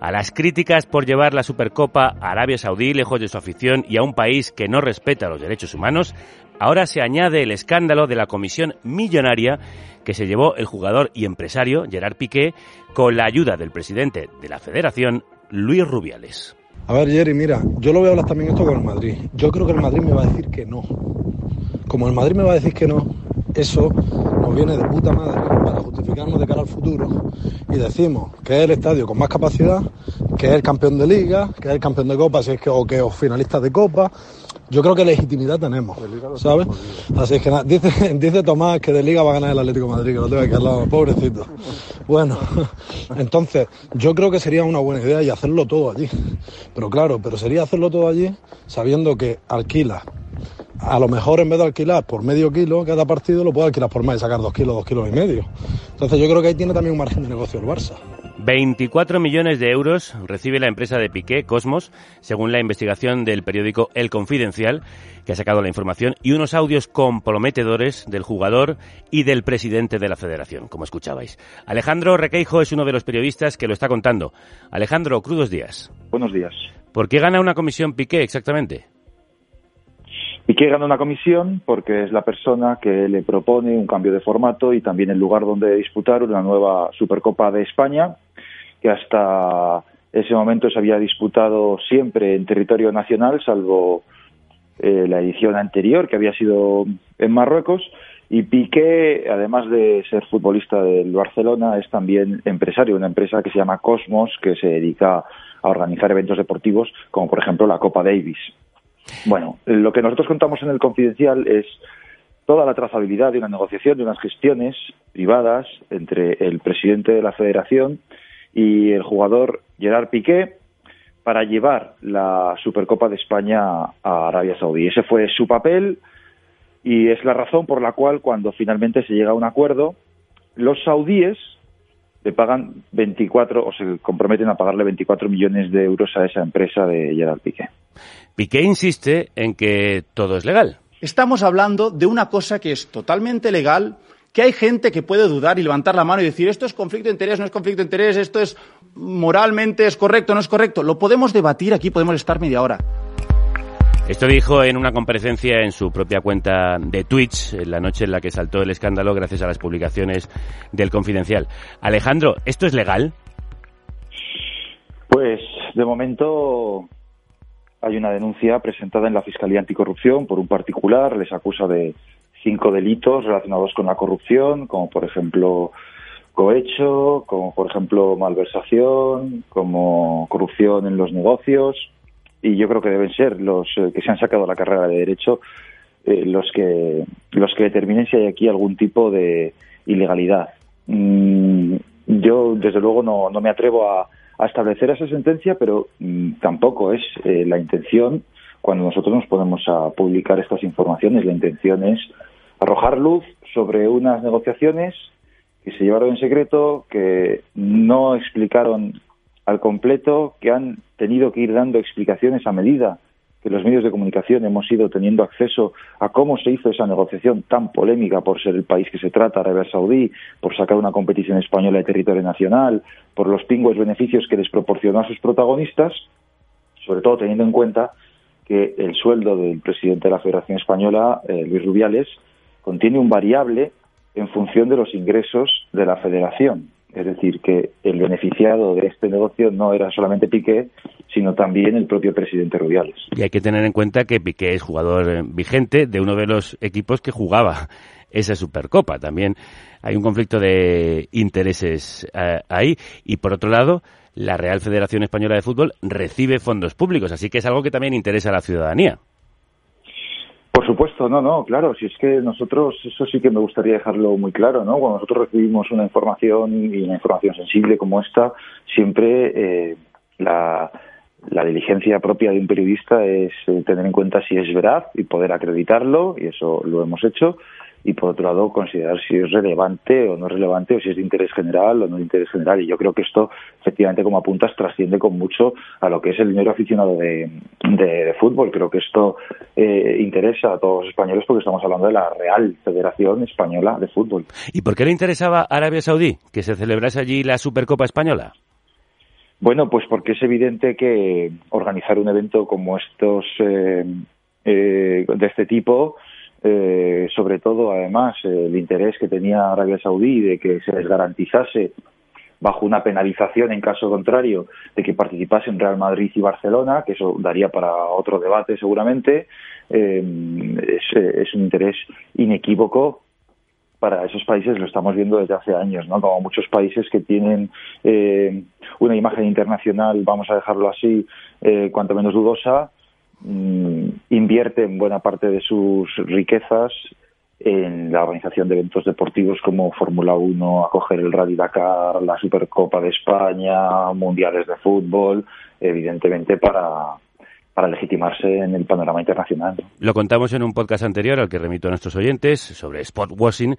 A las críticas por llevar la Supercopa a Arabia Saudí lejos de su afición y a un país que no respeta los derechos humanos, ahora se añade el escándalo de la comisión millonaria que se llevó el jugador y empresario Gerard Piqué con la ayuda del presidente de la federación, Luis Rubiales. A ver, Jerry, mira, yo lo voy a hablar también esto con el Madrid. Yo creo que el Madrid me va a decir que no. Como el Madrid me va a decir que no, eso nos viene de puta madre para justificarnos de cara al futuro y decimos que es el estadio con más capacidad, que es el campeón de liga, que es el campeón de copa, si es que, o que os finalistas de copa. Yo creo que legitimidad tenemos, ¿sabes? Así es que dice, dice Tomás que de liga va a ganar el Atlético de Madrid, que lo tengo aquí al lado, pobrecito. Bueno, entonces yo creo que sería una buena idea y hacerlo todo allí. Pero claro, pero sería hacerlo todo allí sabiendo que alquila a lo mejor en vez de alquilar por medio kilo cada partido, lo puede alquilar por más y sacar dos kilos, dos kilos y medio. Entonces yo creo que ahí tiene también un margen de negocio el Barça. 24 millones de euros recibe la empresa de Piqué, Cosmos, según la investigación del periódico El Confidencial, que ha sacado la información, y unos audios comprometedores del jugador y del presidente de la federación, como escuchabais. Alejandro Requeijo es uno de los periodistas que lo está contando. Alejandro, crudos días. Buenos días. ¿Por qué gana una comisión Piqué exactamente? Y que gana una comisión porque es la persona que le propone un cambio de formato y también el lugar donde disputar una nueva Supercopa de España, que hasta ese momento se había disputado siempre en territorio nacional, salvo eh, la edición anterior, que había sido en Marruecos. Y Piqué, además de ser futbolista del Barcelona, es también empresario, una empresa que se llama Cosmos, que se dedica a organizar eventos deportivos, como por ejemplo la Copa Davis. Bueno, lo que nosotros contamos en el confidencial es toda la trazabilidad de una negociación, de unas gestiones privadas entre el presidente de la federación y el jugador Gerard Piqué para llevar la Supercopa de España a Arabia Saudí. Ese fue su papel y es la razón por la cual cuando finalmente se llega a un acuerdo, los saudíes le pagan 24 o se comprometen a pagarle 24 millones de euros a esa empresa de Gerard Piqué. Piqué insiste en que todo es legal. Estamos hablando de una cosa que es totalmente legal, que hay gente que puede dudar y levantar la mano y decir esto es conflicto de interés, no es conflicto de interés, esto es moralmente es correcto, no es correcto. Lo podemos debatir aquí, podemos estar media hora. Esto dijo en una comparecencia en su propia cuenta de Twitch, en la noche en la que saltó el escándalo gracias a las publicaciones del Confidencial. Alejandro, ¿esto es legal? Pues de momento hay una denuncia presentada en la Fiscalía Anticorrupción por un particular, les acusa de cinco delitos relacionados con la corrupción, como por ejemplo cohecho, como por ejemplo malversación, como corrupción en los negocios y yo creo que deben ser los eh, que se han sacado la carrera de derecho eh, los que los que determinen si hay aquí algún tipo de ilegalidad. Mm, yo desde luego no, no me atrevo a, establecer esa sentencia, pero mm, tampoco es eh, la intención cuando nosotros nos ponemos a publicar estas informaciones. La intención es arrojar luz sobre unas negociaciones que se llevaron en secreto, que no explicaron al completo, que han tenido que ir dando explicaciones a medida que los medios de comunicación hemos ido teniendo acceso a cómo se hizo esa negociación tan polémica por ser el país que se trata, Arabia Saudí, por sacar una competición española de territorio nacional, por los pingües beneficios que les proporcionó a sus protagonistas, sobre todo teniendo en cuenta que el sueldo del presidente de la Federación Española, eh, Luis Rubiales, contiene un variable en función de los ingresos de la Federación. Es decir, que el beneficiado de este negocio no era solamente Piqué, sino también el propio presidente Rubiales. Y hay que tener en cuenta que Piqué es jugador eh, vigente de uno de los equipos que jugaba esa Supercopa. También hay un conflicto de intereses eh, ahí. Y por otro lado, la Real Federación Española de Fútbol recibe fondos públicos, así que es algo que también interesa a la ciudadanía. Por supuesto, no, no, claro, si es que nosotros, eso sí que me gustaría dejarlo muy claro, ¿no? Cuando nosotros recibimos una información y una información sensible como esta, siempre eh, la, diligencia propia de un periodista es eh, tener en cuenta si es verdad y poder acreditarlo, y eso lo hemos hecho, y por otro lado considerar si es relevante o no es relevante o si es de interés general o no de interés general. Y yo creo que esto efectivamente como apuntas trasciende con mucho a lo que es el dinero aficionado de, de, fútbol. Creo que esto eh, interesa a todos los españoles porque estamos hablando de la Real Federación Española de Fútbol. ¿y por qué le interesaba a Arabia Saudí que se celebrase allí la Supercopa Española? Bueno, pues porque es evidente que organizar un evento como estos eh, eh, de este tipo eh, sobre todo además el interés que tenía Arabia Saudí de que se les garantizase bajo una penalización en caso contrario de que participasen Real Madrid y Barcelona, que eso daría para otro debate seguramente, eh, es, un interés inequívoco para esos países lo estamos viendo desde hace años, ¿no? Como muchos países que tienen eh, una imagen internacional, vamos a dejarlo así, eh, cuanto menos dudosa, Mm, invierte en buena parte de sus riquezas en la organización de eventos deportivos como Fórmula 1, acoger el Rally Dakar, la Supercopa de España, mundiales de fútbol, evidentemente para, para legitimarse en el panorama internacional. Lo contamos en un podcast anterior al que remito a nuestros oyentes sobre sport washing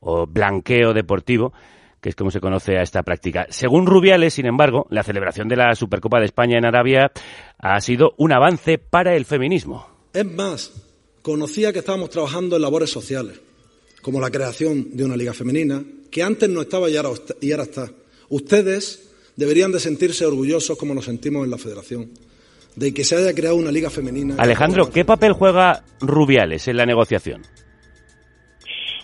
o blanqueo deportivo que es como se conoce a esta práctica. Según Rubiales, sin embargo, la celebración de la Supercopa de España en Arabia ha sido un avance para el feminismo. Es más, conocía que estábamos trabajando en labores sociales, como la creación de una liga femenina, que antes no estaba y ahora, y ahora está. Ustedes deberían de sentirse orgullosos como nos sentimos en la federación de que se haya creado una liga femenina. Alejandro, ¿qué papel juega Rubiales en la negociación?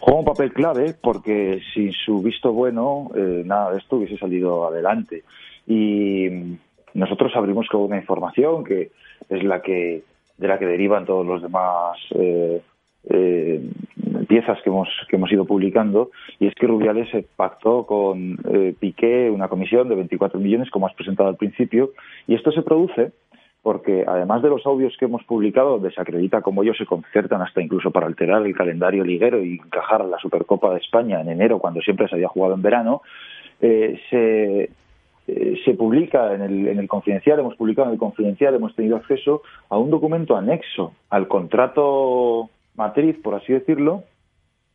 Juega un papel clave porque sin su visto bueno eh, nada de esto hubiese salido adelante. Y nosotros abrimos con una información que es la que de la que derivan todos los demás eh, eh, piezas que hemos que hemos ido publicando y es que Rubiales pactó con Piqué una comisión de 24 millones como has presentado al principio y esto se produce porque además de los audios que hemos publicado, donde se acredita cómo ellos se concertan hasta incluso para alterar el calendario liguero y encajar la Supercopa de España en enero, cuando siempre se había jugado en verano, eh, se eh, se publica en el, en el confidencial, hemos publicado en el confidencial, hemos tenido acceso a un documento anexo al contrato matriz, por así decirlo,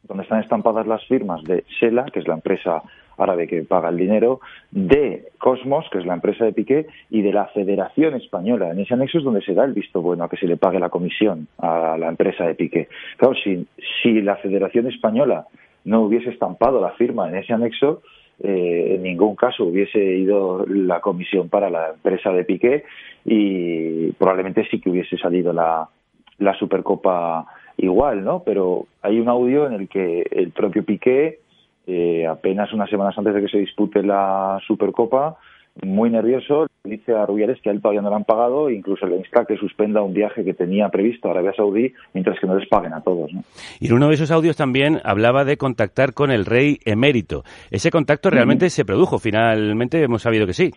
donde están estampadas las firmas de Sela, que es la empresa árabe que paga el dinero, de Cosmos, que es la empresa de Piqué, y de la Federación Española. En ese anexo es donde se da el visto bueno a que se le pague la comisión a la empresa de Piqué. Claro, si, si la Federación Española no hubiese estampado la firma en ese anexo, eh, en ningún caso hubiese ido la comisión para la empresa de Piqué y probablemente sí que hubiese salido la, la Supercopa igual, ¿no? Pero hay un audio en el que el propio Piqué eh, apenas unas semanas antes de que se dispute la Supercopa, muy nervioso, dice a Rubiales que a él todavía no le han pagado e incluso le insta que suspenda un viaje que tenía previsto a Arabia Saudí mientras que no les paguen a todos. ¿no? Y en uno de esos audios también hablaba de contactar con el rey emérito. ¿Ese contacto realmente se produjo? Finalmente hemos sabido que sí.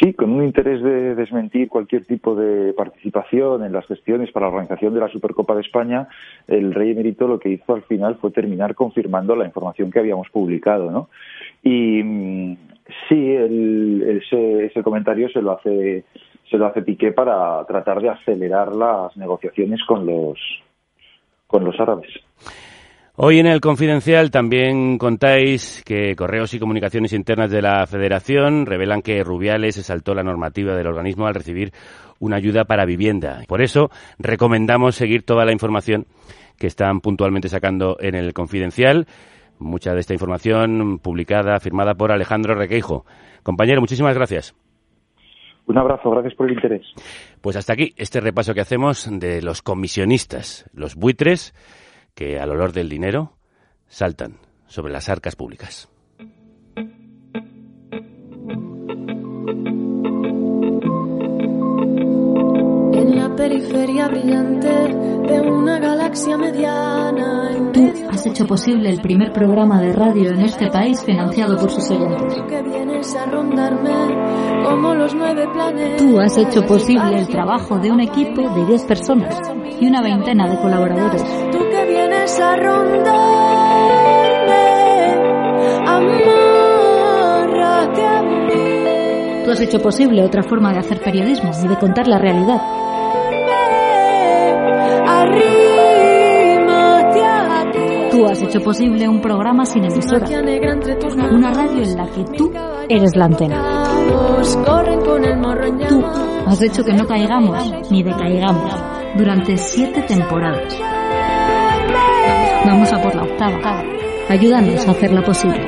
Sí, con un interés de desmentir cualquier tipo de participación en las gestiones para la organización de la Supercopa de España, el rey emérito lo que hizo al final fue terminar confirmando la información que habíamos publicado, ¿no? Y mm, sí, el, ese, ese comentario se lo hace se lo hace Piqué para tratar de acelerar las negociaciones con los con los árabes. Hoy en el Confidencial también contáis que correos y comunicaciones internas de la Federación revelan que Rubiales se saltó la normativa del organismo al recibir una ayuda para vivienda. Por eso recomendamos seguir toda la información que están puntualmente sacando en el Confidencial. Mucha de esta información publicada, firmada por Alejandro Requeijo. Compañero, muchísimas gracias. Un abrazo, gracias por el interés. Pues hasta aquí este repaso que hacemos de los comisionistas, los buitres que al olor del dinero saltan sobre las arcas públicas. En la periferia brillante de una galaxia mediana. Tú has hecho posible el primer programa de radio en este país financiado por sus oyentes. Tú has hecho posible el trabajo de un equipo de 10 personas y una veintena de colaboradores. Tú que vienes a. Tú has hecho posible otra forma de hacer periodismo y de contar la realidad. Tú has hecho posible un programa sin emisora. Una radio en la que tú eres la antena. Tú has hecho que no caigamos ni decaigamos durante siete temporadas. Vamos a por la octava. Ayúdanos a hacerla posible.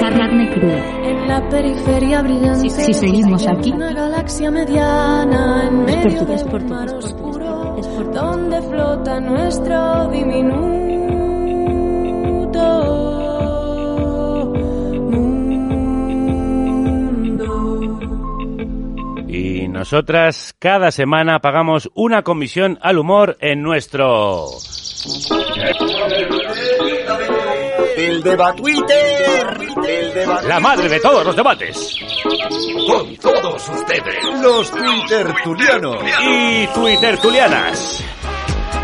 Carne cruda. La periferia brillante. Si- seguimos aquí, Una galaxia mediana en medio es por ti, es por donde flota nuestro diminuto nosotras cada semana pagamos una comisión al humor en nuestro... El deba Twitter. El deba La madre de todos los debates. Con todos ustedes. Los Twittertulianos. Y Twittertulianas.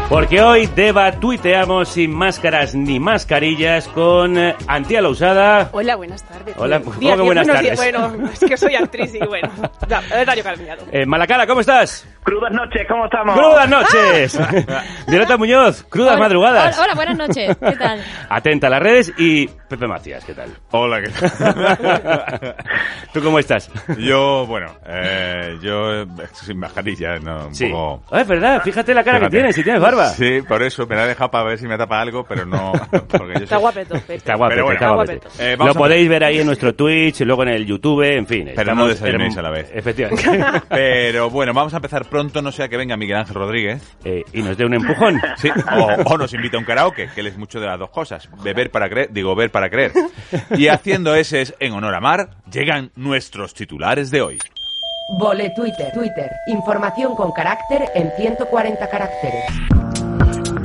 Porque hoy deba tuiteamos sin máscaras ni mascarillas con eh, Antía Lausada. Hola, buenas tardes. Hola, ¿cómo que buenas tardes? Bueno, es que soy actriz y bueno, ya, Dario Calviñado. Eh, Malacara, ¿cómo estás? Crudas noches, ¿cómo estamos? ¡Crudas noches! Violeta Muñoz, crudas Hola, madrugadas. Hola, hola, buenas noches. ¿Qué tal? Atenta a las redes y Pepe Macías, ¿qué tal? Hola, ¿qué tal? ¿Tú cómo estás? Yo, bueno, eh, yo eh, sin mascarilla, ¿no? Un Sí. poco... Ah, es verdad, fíjate la cara Fíjate. que tienes, si tienes barba. Sí, por eso me la he dejado para ver si me tapa algo, pero no... Porque yo Está soy- guapeto, Pepe. Está guapo, Pero bueno, está guapo. eh, Lo vamos a- podéis ver ahí en nuestro Twitch, luego en el YouTube, en fin. Pero no desayunéis pero- a la vez. Efectivamente. Pero bueno, vamos a empezar pronto, no sea que venga Miguel Ángel Rodríguez. Eh, y nos dé un empujón. Sí, o, o nos invita a un karaoke, que él es mucho de las dos cosas. Beber para creer, digo, ver para creer. Y haciendo ese es en honor a Mar, llegan nuestros titulares de hoy. Vole Twitter. Twitter. Información con carácter en 140 caracteres.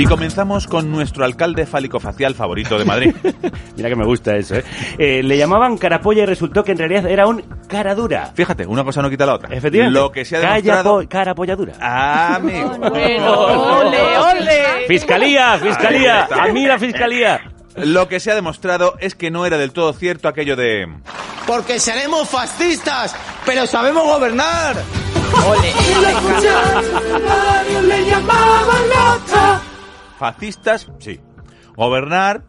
Y comenzamos con nuestro alcalde fálico-facial favorito de Madrid. Mira que me gusta eso, ¿eh? Eh, Le llamaban carapolla y resultó que en realidad era un cara dura. Fíjate, una cosa no quita la otra. Efectivamente. Lo que se ha demostrado... cara polladura. Ah, amigo. Bueno, ole, ole. Fiscalía, fiscalía. A mí la fiscalía. Lo que se ha demostrado es que no era del todo cierto aquello de... porque seremos fascistas, pero sabemos gobernar. le llamaban loca. Fascistas, sí. Gobernar.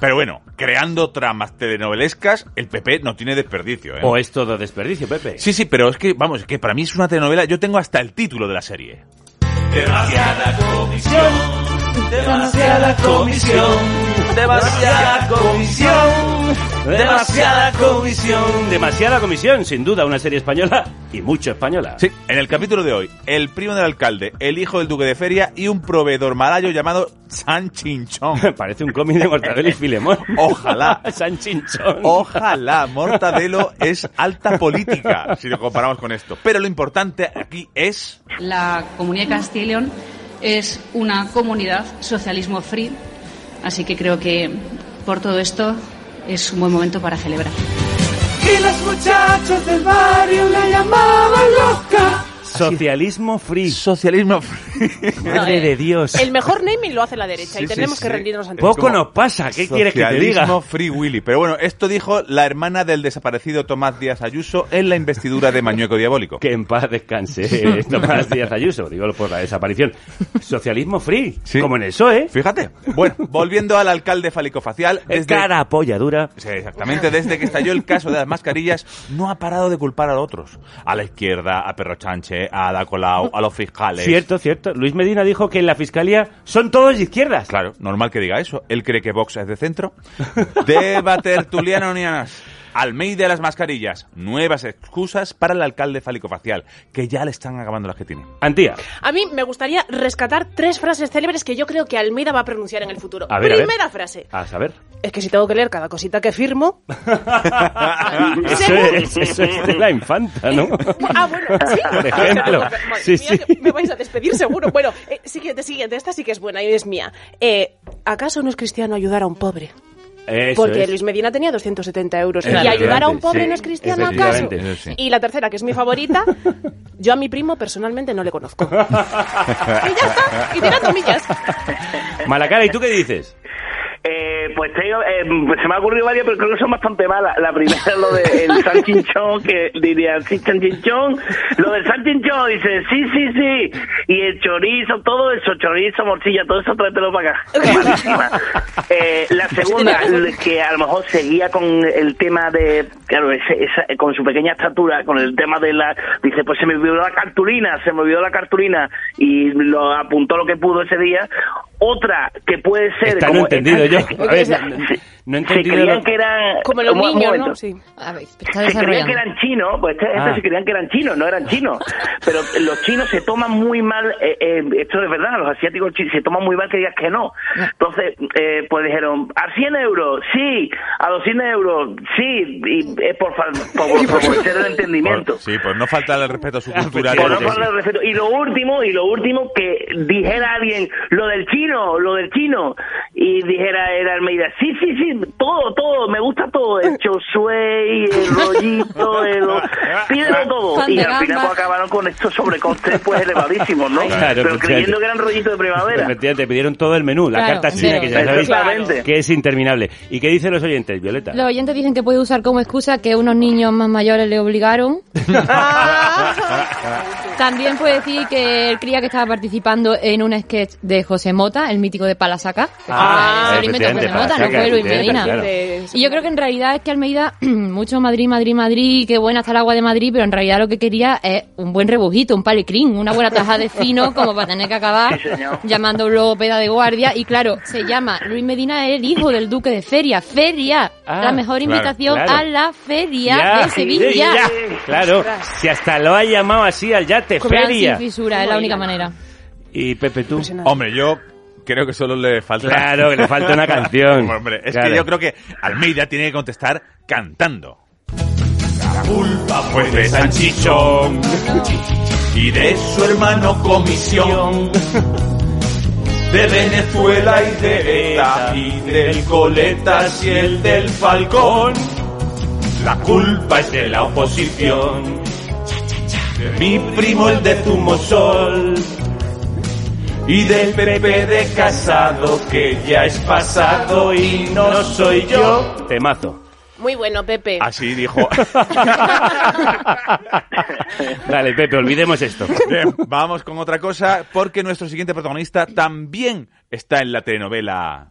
Pero bueno, creando tramas telenovelescas, el PP no tiene desperdicio, ¿eh? O es todo desperdicio, Pepe. Sí, sí, pero es que, vamos, es que para mí es una telenovela. Yo tengo hasta el título de la serie. Demasiada comisión, demasiada comisión, demasiada comisión, demasiada comisión. Demasiada comisión, sin duda, una serie española y mucho española. Sí, en el capítulo de hoy, el primo del alcalde, el hijo del duque de feria y un proveedor malayo llamado San Chinchón. Parece un cómic de Mortadelo y Filemón. Ojalá. San Chinchón. Ojalá. Mortadelo es alta política, si lo comparamos con esto. Pero lo importante aquí es... La Comunidad de Castilla y León es una comunidad socialismo free, así que creo que por todo esto es un buen momento para celebrar. Y los muchachos del barrio la llamaban loca. Socialismo free. Socialismo free. Madre de Dios. El mejor naming lo hace la derecha Sí, y tenemos sí. que rendirnos ante Poco eso. nos pasa, ¿qué quieres que te diga? Socialismo Free Willy. Pero bueno, esto dijo la hermana del desaparecido Tomás Díaz Ayuso en la investidura de Mañueco Diabólico. Que en paz descanse Tomás Díaz Ayuso, digo por la desaparición. Socialismo free, como en el PSOE. Fíjate. Bueno, volviendo al alcalde fálico-facial. Es cara apoyadura. Sí, exactamente. Desde que estalló el caso de las mascarillas, no ha parado de culpar a otros. A la izquierda, a Perro Chanche, a Ada Colau, a los fiscales. Cierto, cierto. Luis Medina dijo que en la fiscalía son todos de izquierdas. Claro, normal que diga eso. Él cree que Vox es de centro. Deba tertuliano. Almeida de las mascarillas. Nuevas excusas para el alcalde fálico-facial, que ya le están acabando las que tiene. Antía. A mí me gustaría rescatar tres frases célebres que yo creo que Almeida va a pronunciar en el futuro. A ver, a ver. Primera frase. A saber. Es que si tengo que leer cada cosita que firmo. Eso es, eso es de la infanta, ¿no? Ah, bueno, sí. Por ejemplo. Madre Sí, me vais a despedir seguro. Bueno, eh, siguiente, siguiente. Esta sí que es buena y es mía. Eh, ¿Acaso no es cristiano ayudar a un pobre? Eso Porque es. Luis Medina tenía 270 euros. Claro, y ayudar a un pobre sí. no es cristiano acaso. Sí. Y la tercera, que es mi favorita, yo a mi primo personalmente no le conozco. y ya está. Y tirando millas. Malacara, ¿y tú qué dices? Eh, pues tengo, eh, pues se me ha ocurrido varias, pero creo que son bastante malas. La primera es lo del San Chinchón, que diría sí, San Chinchón. Lo del San Chinchón dice sí, sí, sí. Y el chorizo, todo eso, chorizo, morcilla, todo eso, tráetelo para acá. Malísima. Eh, la segunda, que a lo mejor seguía con el tema de, claro, ese- esa- con su pequeña estatura, con el tema de la, dice, pues se me olvidó la cartulina, se me olvidó la cartulina y lo apuntó lo que pudo ese día. Otra que puede ser no he como entendido yo. se- A ver, se- no- no- he se creían lo- que eran Como los niños, momento. ¿no? Sí. A ver, está Se creían que eran chinos, pues este, este Ah. se creían que eran chinos, no eran chinos. Pero los chinos se toman muy mal, eh, eh, esto es verdad, los asiáticos se toman muy mal que digas que no. Entonces, eh, pues dijeron, a 100 euros, sí, a 200 euros, sí, y es por, fa- por, por favorecer el entendimiento. Por- sí, pues no falta el respeto a su cultura. Por no faltar el respeto. Y lo último, y lo último, que dijera alguien lo del chino, lo del chino, y dijera era Almeida, sí, sí, sí, todo, todo, me gusta todo, el chosuey, el rollito, el... pídelo todo. Y al final pues acabaron con estos sobrecostes pues elevadísimos, ¿no? Claro, Pero creyendo que eran rollitos de primavera. Efectivamente, pidieron todo el menú, la Claro, carta china, que ya sabéis que es interminable. ¿Y qué dicen los oyentes, Violeta? Los oyentes dicen que puede usar como excusa que unos niños más mayores le obligaron. También puede decir que él creía que estaba participando en un sketch de José Mota, el mítico de Palasaca. Que Ah, no Luis Medina. claro. Y yo creo que en realidad es que Almeida, mucho Madrid, Madrid, Madrid, qué buena está el agua de Madrid, pero en realidad lo que quería es un buen rebujito, un palecrín, una buena taja de fino, como para tener que acabar Sí, llamando luego peda de guardia. Y claro, se llama Luis Medina, es el hijo del duque de Feria. Feria, Ah, la mejor claro, invitación claro. a la feria Ya, de Sevilla. ya. Claro, si hasta lo ha llamado así al yate, feria. sin fisura, es la única manera. Y Pepe, tú. Hombre, yo creo que solo le falta... Claro, que le falta una canción. Hombre, es Claro. que yo creo que Almeida tiene que contestar cantando. La culpa fue de Sanchichón y de su hermano Comisión. De Venezuela y de ETA y del Coletas y el del Falcón. La culpa es de la oposición. De mi primo el de Zumosol. Y del PP de Casado que ya es pasado y no soy yo. Temazo. Muy bueno, Pepe. Así dijo. Dale, Pepe, olvidemos esto. Bien, vamos con otra cosa, porque nuestro siguiente protagonista también está en la telenovela.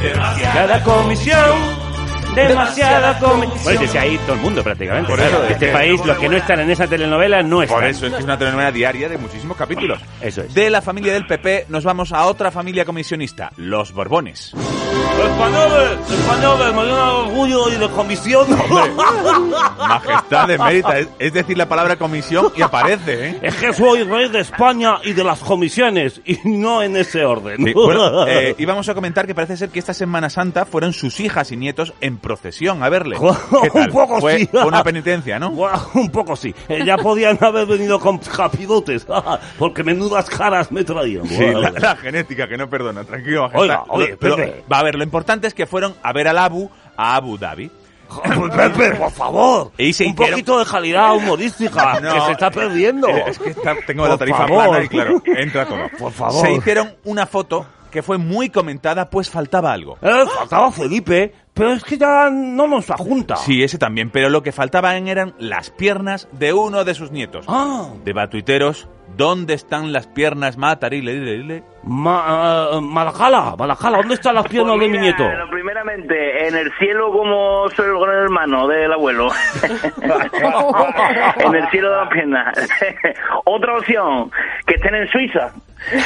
Demasiada comisión. Demasiada comisión. Bueno, dice ahí todo el mundo prácticamente. Por eso, es este que- país, los que no están en esa telenovela, no están. Por eso es que es una telenovela diaria de muchísimos capítulos. Eso es. De la familia del PP nos vamos a otra familia comisionista, los Borbones. Españoles, españoles, me llena de orgullo y de comisión. Majestad de mérita, es, es decir la palabra comisión y aparece, ¿eh? Es que soy rey de España y de las comisiones, y no en ese orden. Sí, bueno, eh, íbamos a comentar que parece ser que esta Semana Santa fueron sus hijas y nietos en procesión a verle. ¿Qué tal? Un poco fue, sí. fue una penitencia, ¿no? Un poco sí. Eh, ya podían haber venido con capirotes, porque menudas caras me traían. Sí, la, la genética que no perdona, tranquilo. Oiga, oye, pero, va a ver, lo importante es que fueron a ver al Abu a Abu Dhabi. Pepe, por favor. Y un poquito de calidad humorística, No, que se está perdiendo. Eh, Es que está- tengo la Por tarifa favor. plana y claro, entra todo. Por favor. Se hicieron una foto que fue muy comentada, pues faltaba algo. Eh, faltaba Felipe, pero es que ya no nos junta. Sí, ese también, pero lo que faltaban eran las piernas de uno de sus nietos. Ah. De batuiteros, ¿dónde están las piernas matarile? dile, dile? Ma, eh, Malajala, Malajala, ¿dónde están las piernas Pues de mi nieto? lo primeramente, en el cielo como soy el gran hermano del abuelo. en el cielo de las piernas. Otra opción, que estén en Suiza.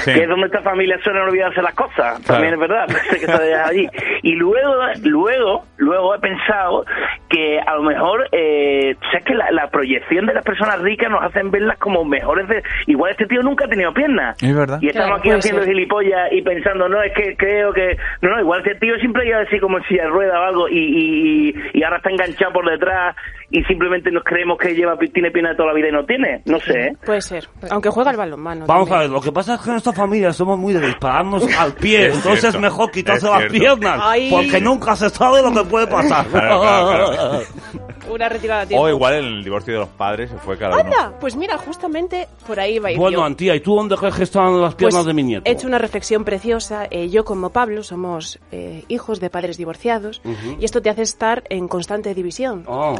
Sí. Que es donde esta familia suele olvidarse las cosas. También es verdad, parece que deja allí. Y luego, luego, luego he pensado que a lo mejor, eh, sabes que la, la proyección de las personas ricas nos hacen verlas como mejores de... Igual este tío nunca ha tenido piernas. Es verdad. Y estamos Claro, aquí haciendo ser. gilipollas y pensando, no, es que creo que... No, no, igual este tío siempre iba así como de rueda o algo y, y- y ahora está enganchado por detrás y simplemente nos creemos que lleva tiene pierna toda la vida y no tiene. No sé, ¿eh? Puede ser. Aunque juega al balonmano. Vamos a también. ver, lo que pasa es que en esta familia somos muy de dispararnos al pie, Es entonces cierto, es mejor quitarse es las piernas, Ay. porque nunca se sabe lo que puede pasar. Claro, claro, claro. Una retirada a tiempo. O igual en el divorcio de los padres se fue cada uno. Anda, pues mira, justamente por ahí va a ir bueno, yo. Antía, ¿y tú dónde crees que están las piernas Pues de mi nieto? He hecho una reflexión preciosa. Eh, yo, como Pablo, somos eh, hijos de padres divorciados Ujú. y esto te hace estar en constante división. Oh.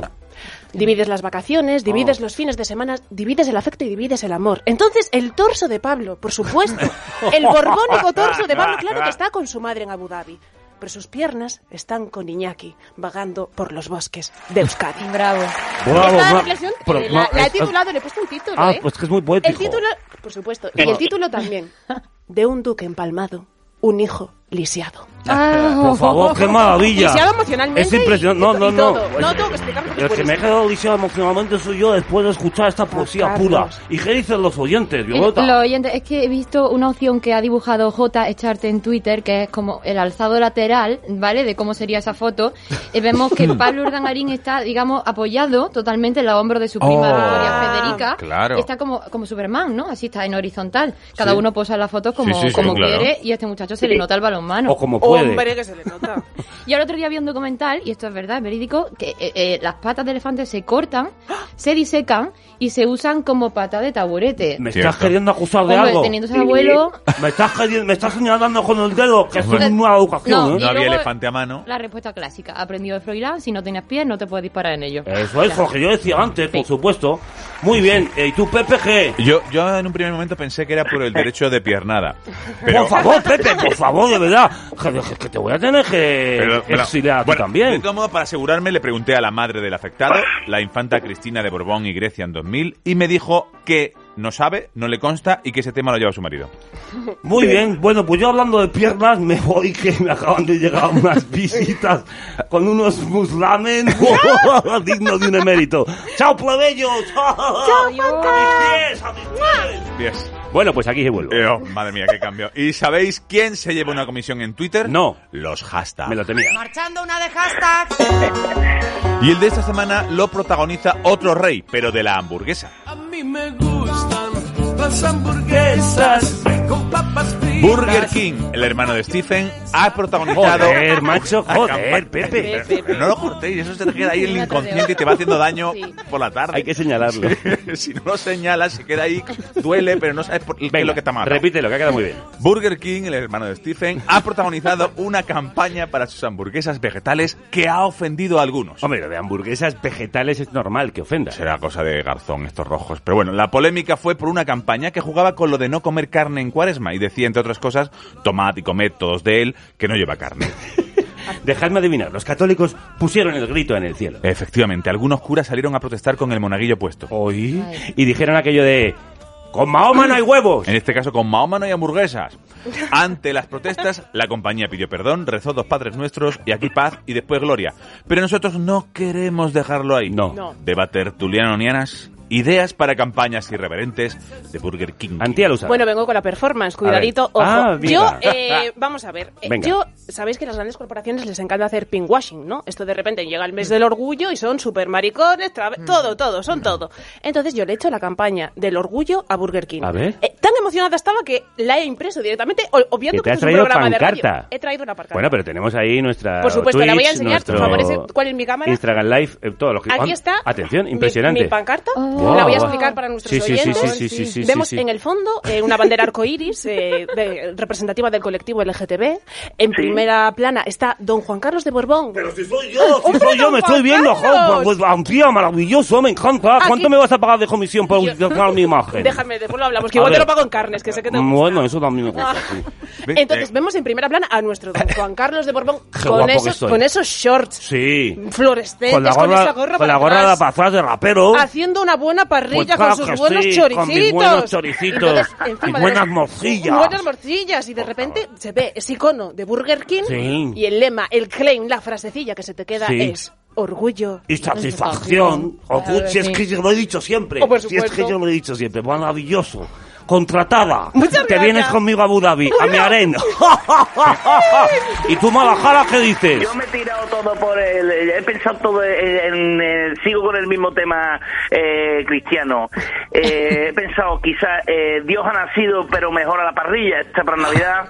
Divides las vacaciones, divides Oh. los fines de semana, divides el afecto y divides el amor. Entonces, el torso de Pablo, por supuesto, el borbónico torso de Pablo, claro que está con su madre en Abu Dhabi. Pero sus piernas están con Iñaki, vagando por los bosques de Euskadi. Bravo. Bravo, Esta reflexión pero eh, la, la he es- titulado, le he puesto un título, Ah, ¿eh? pues que es muy poético. El título, por supuesto, y el título también. De un duque empalmado, un hijo lisiado. Por favor, qué maravilla. Lisiado emocionalmente. Es impresionante. y- No, y no, no. todo. No tengo que El que me he quedado lisiado emocionalmente soy yo después de escuchar esta poesía Carlos. pura. ¿Y qué dicen los oyentes, Violeta? Los oyentes, es que he visto una opción que ha dibujado J. Echarte en Twitter, que es como el alzado lateral, ¿vale? De cómo sería esa foto. Y vemos que Pablo Urdangarín está, digamos, apoyado totalmente en los hombros de su prima Oh. Victoria Federica. Claro. Y está como, como Superman, ¿no? Así está en horizontal. Cada Sí. uno posa la foto como, Sí, sí, sí, como claro. quiere y a este muchacho se le nota el balonmano. O como puede. Hombre, que se le nota. Y ahora otro día vi un documental, y esto es verdad, es verídico, que eh, eh, las patas de elefante se cortan, se disecan y se usan como pata de taburete. ¿Me Cierto. estás queriendo acusar de Hombre, algo? teniendo ese abuelo, Me estás, queriendo- me estás señalando con el dedo que es nueva educación, No, ¿eh? y había luego- elefante a mano. la respuesta clásica. Aprendido de Froilán, si no tienes pies no te puedes disparar en ellos. Eso es lo que yo decía antes, por supuesto. Muy bien. ¿Y tú, Pepe, qué? Yo, yo en un primer momento pensé que era por el derecho de piernada. Pero, Por favor, Pepe, por favor, de verdad. Que, que te voy a tener que pero- pero- exiliar a ti bueno, también. De todo modo, para asegurarme, le pregunté a la madre del afectado, la infanta Cristina de Borbón y Grecia en 2000, y me dijo que no sabe, no le consta y que ese tema lo lleva su marido. Muy bien, bueno, pues yo hablando de piernas, me voy que me acaban de llegar unas visitas con unos muslamen dignos de un emérito. ¡Chao, plebeyo! ¡Chao! ¡A mis pies, a mis pies! Bueno, pues aquí se vuelve. Eh, oh, madre mía, qué cambio. ¿Y sabéis quién se lleva una comisión en Twitter? No. Los hashtags. Me lo tenía. Marchando una de hashtag. Y el de esta semana lo protagoniza otro rey, pero de la hamburguesa. A mí me gustan las hamburguesas con papas fritas. Burger King, el hermano de Stephen, ha protagonizado. Joder, macho, joder, Pepe. No lo cortéis, eso se te queda ahí en el inconsciente y te va haciendo daño por la tarde. Hay que señalarlo. si no lo señalas, se queda ahí, duele, pero no sabes por qué es Venga, lo que te mata. repítelo, que ha quedado muy bien. Burger King, el hermano de Stephen, ha protagonizado una campaña para sus hamburguesas vegetales que ha ofendido a algunos. Hombre, lo de hamburguesas vegetales es normal que ofenda. Será cosa de garzón estos rojos. Pero bueno, la polémica fue por una campaña que jugaba con lo de no comer carne en cuaresma y decía, entre otras cosas, tomad y comed todos de él, que no lleva carne. Dejadme adivinar, los católicos pusieron el grito en el cielo. Efectivamente, algunos curas salieron a protestar con el monaguillo puesto. ¿Oí? Y dijeron aquello de... ¡Con Mahoma no hay huevos! En este caso, con Mahoma no hay hamburguesas. Ante las protestas, la compañía pidió perdón, rezó dos padres nuestros y aquí paz y después gloria. Pero nosotros no queremos dejarlo ahí. No. No. Debate tertuliano-nianas, ideas para campañas irreverentes de Burger King. Antialusa. Bueno, vengo con la performance, cuidadito, ojo. Ah, yo, eh, vamos a ver, eh, Venga. yo, sabéis que a las grandes corporaciones les encanta hacer pinkwashing, ¿no? Esto de repente llega el mes del orgullo y son super maricones, Mm. todo, todo, son todo. Entonces yo le he hecho la campaña del orgullo a Burger King. A ver. Eh, tan emocionada estaba que la he impreso directamente, obviando Que te que has es un programa de pancarta. radio. He traído una pancarta. Bueno, pero tenemos ahí nuestra Por supuesto, la voy a Twitch, enseñar, por nuestro favor, ese- ¿cuál es mi cámara? Instagram Live, eh, todo lo que... Aquí Ah, está. Atención, mi- impresionante. Mi, pancarta. Wow. La voy a explicar para nuestros Sí, sí, sí, oyentes. sí, sí, sí, sí, Vemos sí. en el fondo eh, una bandera arcoíris eh, de- representativa del colectivo LGTB. En primera plana está Don Juan Carlos de Borbón. Pero si soy yo, si soy yo, me estoy viendo, pues, pues, tía, maravilloso, me encanta. Aquí- ¿Cuánto me vas a pagar de comisión por utilizar mi imagen? Déjame, después lo hablamos, que A igual te lo pago en carnes, que sé que te gusta. Bueno, eso también me gusta, sí. Entonces vemos en primera plana a nuestro Don Juan Carlos de Borbón con esos, con esos shorts Sí. fluorescentes, Con la gorra, esa gorra con la gorra de atrás, pasar de rapero. haciendo una buena parrilla Pues con sus buenos sí, choricitos. con mis buenos choricitos Entonces, y encima de buenas morcillas. Buenas morcillas. Y de repente se ve ese icono de Burger King Sí. y el lema, el claim, la frasecilla que se te queda Sí. es orgullo. Y satisfacción. Orgullo, si es que yo lo he dicho siempre. Oh, si es que yo lo he dicho siempre. Maravilloso. Contratada. Muchas Te gracias. vienes conmigo a Abu Dhabi, a mi arena. ¿Y tú, Malajara, qué dices? Yo me he tirado todo por el. He pensado todo en. en- en- sigo con el mismo tema eh, cristiano. Eh, he pensado, quizás eh, Dios ha nacido, pero mejor a la parrilla. Esta para Navidad.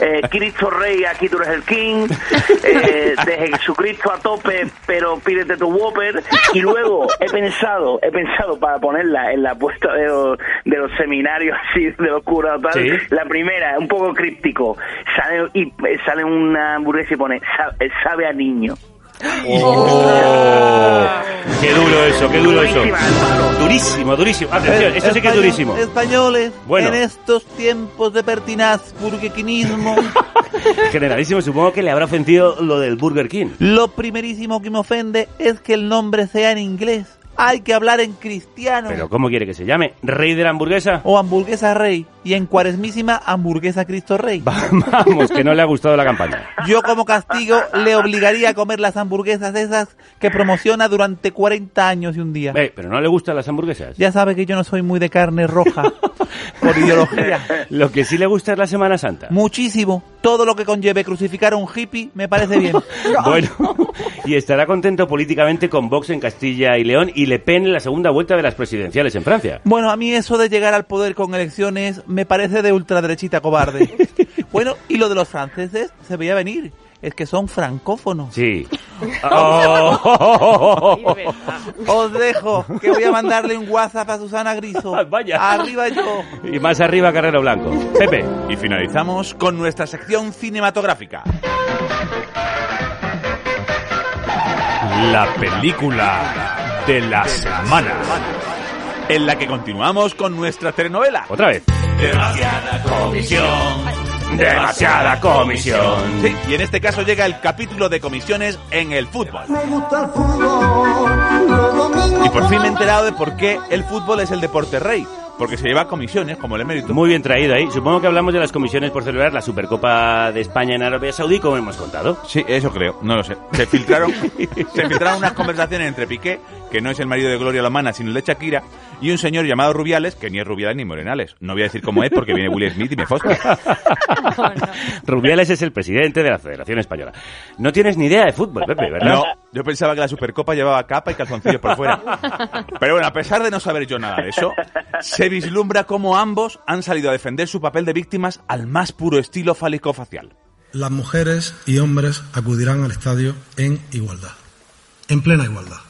Eh, Cristo Rey, aquí tú eres el King. Eh, de Jesucristo a tope, pero pídete tu Whopper. Y luego he pensado, he pensado para ponerla en la puesta de los, de los seminarios así, de los curas tal. Sí. La primera, un poco críptico. Sale, y, eh, sale una hamburguesa y pone, "Sa- sabe a niño. Oh, qué duro eso, qué duro eso. Durísimo, durísimo. Atención, esto sí que es durísimo. Españoles, Bueno. en estos tiempos de pertinaz burguequinismo, Generalísimo, supongo que le habrá ofendido lo del Burger King. lo primerísimo que me ofende es que el nombre sea en inglés. Hay que hablar en cristiano. Pero ¿cómo quiere que se llame? ¿Rey de la hamburguesa? O hamburguesa rey. Y en cuaresmísima, hamburguesa Cristo Rey. Vamos, que no le ha gustado la campaña. Yo como castigo le obligaría a comer las hamburguesas esas que promociona durante 40 años y un día. Eh, pero no le gustan las hamburguesas. Ya sabe que yo no soy muy de carne roja por ideología. Lo que sí le gusta es la Semana Santa. Muchísimo. Todo lo que conlleve crucificar a un hippie me parece bien. Bueno, y estará contento políticamente con Vox en Castilla y León y Le Pen en la segunda vuelta de las presidenciales en Francia. Bueno, a mí eso de llegar al poder con elecciones me parece de ultraderechita cobarde. Bueno, y lo de los franceses se veía venir. Es que son francófonos. Sí. Oh. Os dejo, que voy a mandarle un WhatsApp a Susana Griso. Vaya. Arriba yo. Y más arriba Carrero Blanco. Pepe. Y finalizamos con nuestra sección cinematográfica. La película de la semana. En la que continuamos con nuestra telenovela. Otra vez. Demasiada comisión. Demasiada comisión. Sí, y en este caso llega el capítulo de comisiones en el fútbol. Y por fin me he enterado de por qué el fútbol es el deporte rey. Porque se lleva comisiones, como el emérito. Muy bien traído ahí. Supongo que hablamos de las comisiones por celebrar la Supercopa de España en Arabia Saudí, como hemos contado. Sí, eso creo, no lo sé. Se filtraron, se filtraron unas conversaciones entre Piqué, que no es el marido de Gloria Lomana, sino el de Shakira, y un señor llamado Rubiales, que ni es Rubiales ni Morenales. No voy a decir cómo es porque viene Will Smith y me fosca. Rubiales es el presidente de la Federación Española. No tienes ni idea de fútbol, Pepe, ¿verdad? No, yo pensaba que la Supercopa llevaba capa y calzoncillos por fuera. Pero bueno, a pesar de no saber yo nada de eso, Se vislumbra cómo ambos han salido a defender su papel de víctimas al más puro estilo fálico-facial. Las mujeres y hombres acudirán al estadio en igualdad. En plena igualdad.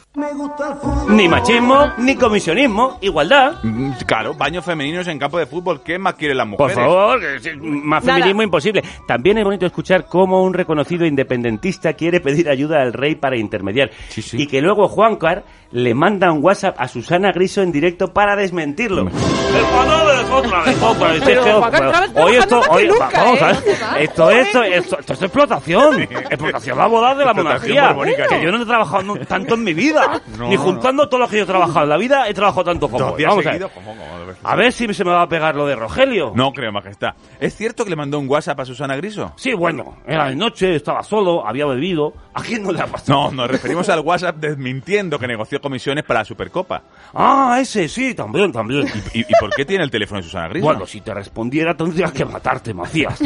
Ni machismo, ni comisionismo, igualdad. Mm, Claro, baños femeninos en campo de fútbol. ¿Qué más quieren las Por mujeres? favor, que más Nada. feminismo imposible. También es bonito escuchar cómo un reconocido independentista quiere pedir ayuda al rey para intermediar. Y que luego Juancar le manda un WhatsApp a Susana Griso en directo para desmentirlo. otra vez, otra vez. Pero Es que, Juancar bueno, trabaja hoy esto, más que hoy, nunca, vamos, ¿eh? a ver, vas, esto, esto, esto, esto es explotación. Explotación laboral de la Explotación monarquía. borbónica. Que yo no he trabajado nu- tanto en mi vida. No, ni no, juntando todo lo que yo he trabajado en la vida, he trabajado tanto como hoy. Vamos a ver. seguidos, ¿cómo, cómo debe ser? A ver si se me va a pegar lo de Rogelio. No creo, majestad. ¿Es cierto que le mandó un WhatsApp a Susana Griso? Sí, bueno, era de noche, estaba solo, había bebido. ¿A quién no le ha pasado? No, nos referimos al WhatsApp desmintiendo que negoció comisiones para la Supercopa. Ah, ese sí, también, también. ¿Y, y por qué tiene el teléfono de Susana Griso? Bueno, si te respondiera tendrías que matarte, Macías.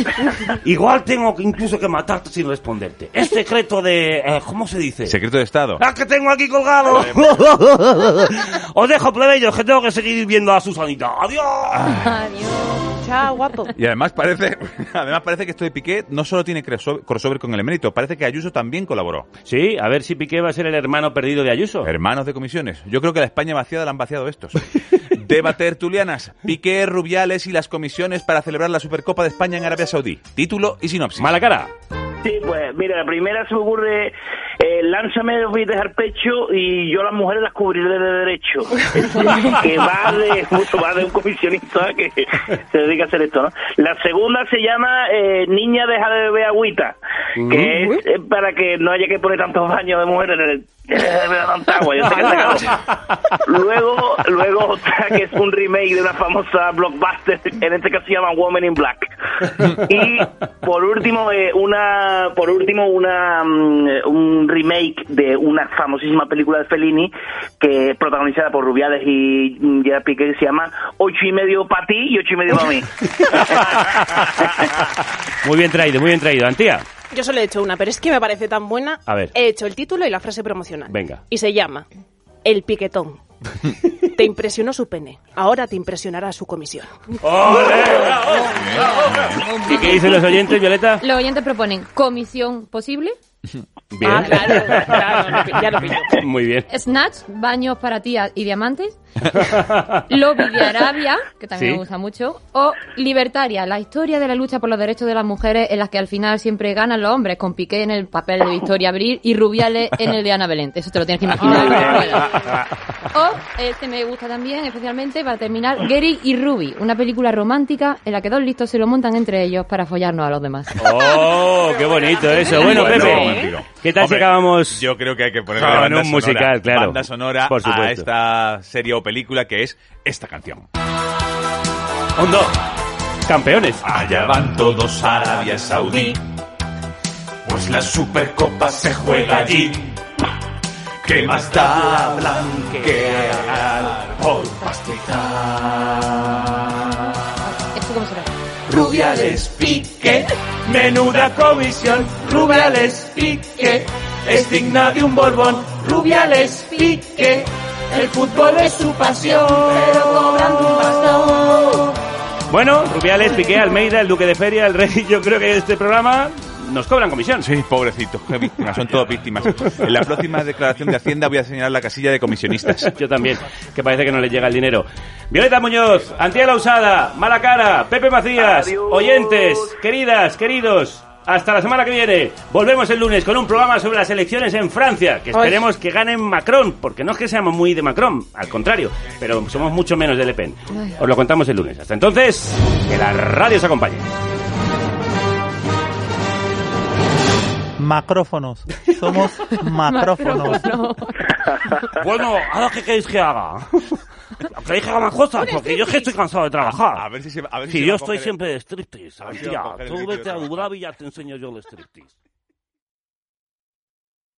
Igual tengo que incluso que matarte sin responderte. Es secreto de... eh, ¿Cómo se dice? Secreto de Estado. ¡Ah, que tengo aquí colgado! Os dejo, plebeyos, que tengo que seguir viendo a Susanita. ¡Adiós! Adiós. Chao, guapo. Y además parece, además parece que esto de Piqué no solo tiene crossover crossover con el emérito, parece que Ayuso también colaboró. Sí, a ver si Piqué va a ser el hermano perdido de Ayuso. Hermanos de comisiones. Yo creo que la España vaciada la han vaciado estos. Deba tertulianas, Piqué, Rubiales y las comisiones para celebrar la Supercopa de España en Arabia Saudí. Título y sinopsis. Mala cara. Sí, pues mira, la primera se me ocurre, eh, lánzame billetes al pecho y yo a las mujeres las cubriré de derecho. que va de, mucho más de un comisionista que se dedica a hacer esto, ¿no? La segunda se llama eh, Niña deja de beber agüita, que es eh, para que no haya que poner tantos baños de mujeres en el... de beber tanta agua, yo sé que se acabó. Luego, luego otra que es un remake de una famosa blockbuster, en este caso se llama Woman in Black. Y por último, eh, una, por último una, mm, un remake de una famosísima película de Fellini que protagonizada por Rubiales y mm, Gerard Piqué que se llama Ocho y medio para ti y ocho y medio para mí. Muy bien traído, muy bien traído. Antía, Yo solo he hecho una, pero es que me parece tan buena. A ver. He hecho el título y la frase promocional. venga. Y se llama El piquetón. te impresionó su pene. Ahora te impresionará su comisión. ¿Y qué dicen los oyentes, Violeta? Los oyentes proponen comisión posible, Bien. Ah, claro, claro, ya lo pillo. Muy bien. snatch, baños para tías y diamantes, lobby de Arabia, que también Sí. me gusta mucho, o libertaria, la historia de la lucha por los derechos de las mujeres en las que al final siempre ganan los hombres, con Piqué en el papel de Victoria Abril y Rubiales en el de Ana Belén. Eso te lo tienes que imaginar. O, este me gusta también, especialmente, para terminar, Gary y Ruby, una película romántica en la que dos listos se lo montan entre ellos para follarnos a los demás. ¡Oh, qué bonito eso! Bueno, Bueno, Pepe, romántico. ¿qué tal si Hombre, acabamos...? Yo creo que hay que ponerle Con banda un sonora, musical, claro. Banda sonora Por supuesto. a esta serie o película que es esta canción. Hondo. Campeones. Allá van todos a Arabia Saudí, pues la Supercopa se juega allí. ¿Qué más da blanquear por pastizar? Rubiales pique, menuda comisión. Rubiales pique, es digna de un Borbón. Rubiales pique, el fútbol es su pasión, pero cobrando un bastón. Bueno, Rubiales, Piqué, Almeida, el Duque de Feria, el Rey, yo creo que este programa nos cobran comisión. Sí, pobrecitos, qué víctimas, son todas víctimas. En la próxima declaración de Hacienda voy a señalar la casilla de comisionistas. Yo también, que parece que no les llega el dinero. Violeta Muñoz, Antía La Usada, Mala Cara, Pepe Macías, Adiós. oyentes, queridas, queridos. Hasta la semana que viene. Volvemos el lunes con un programa sobre las elecciones en Francia, que esperemos que ganen Macron, porque no es que seamos muy de Macron, al contrario, pero somos mucho menos de Le Pen. Os lo contamos el lunes. Hasta entonces, que la radio os acompañe. Macrófonos. Somos macrófonos. Bueno, ¿ahora qué queréis que haga? ¿Queréis que haga más cosas? Porque yo es que estoy cansado de trabajar. A ver si se, a ver si yo estoy coger- siempre de striptease, el Tú vete a Dhabi y ya te enseño yo el striptease.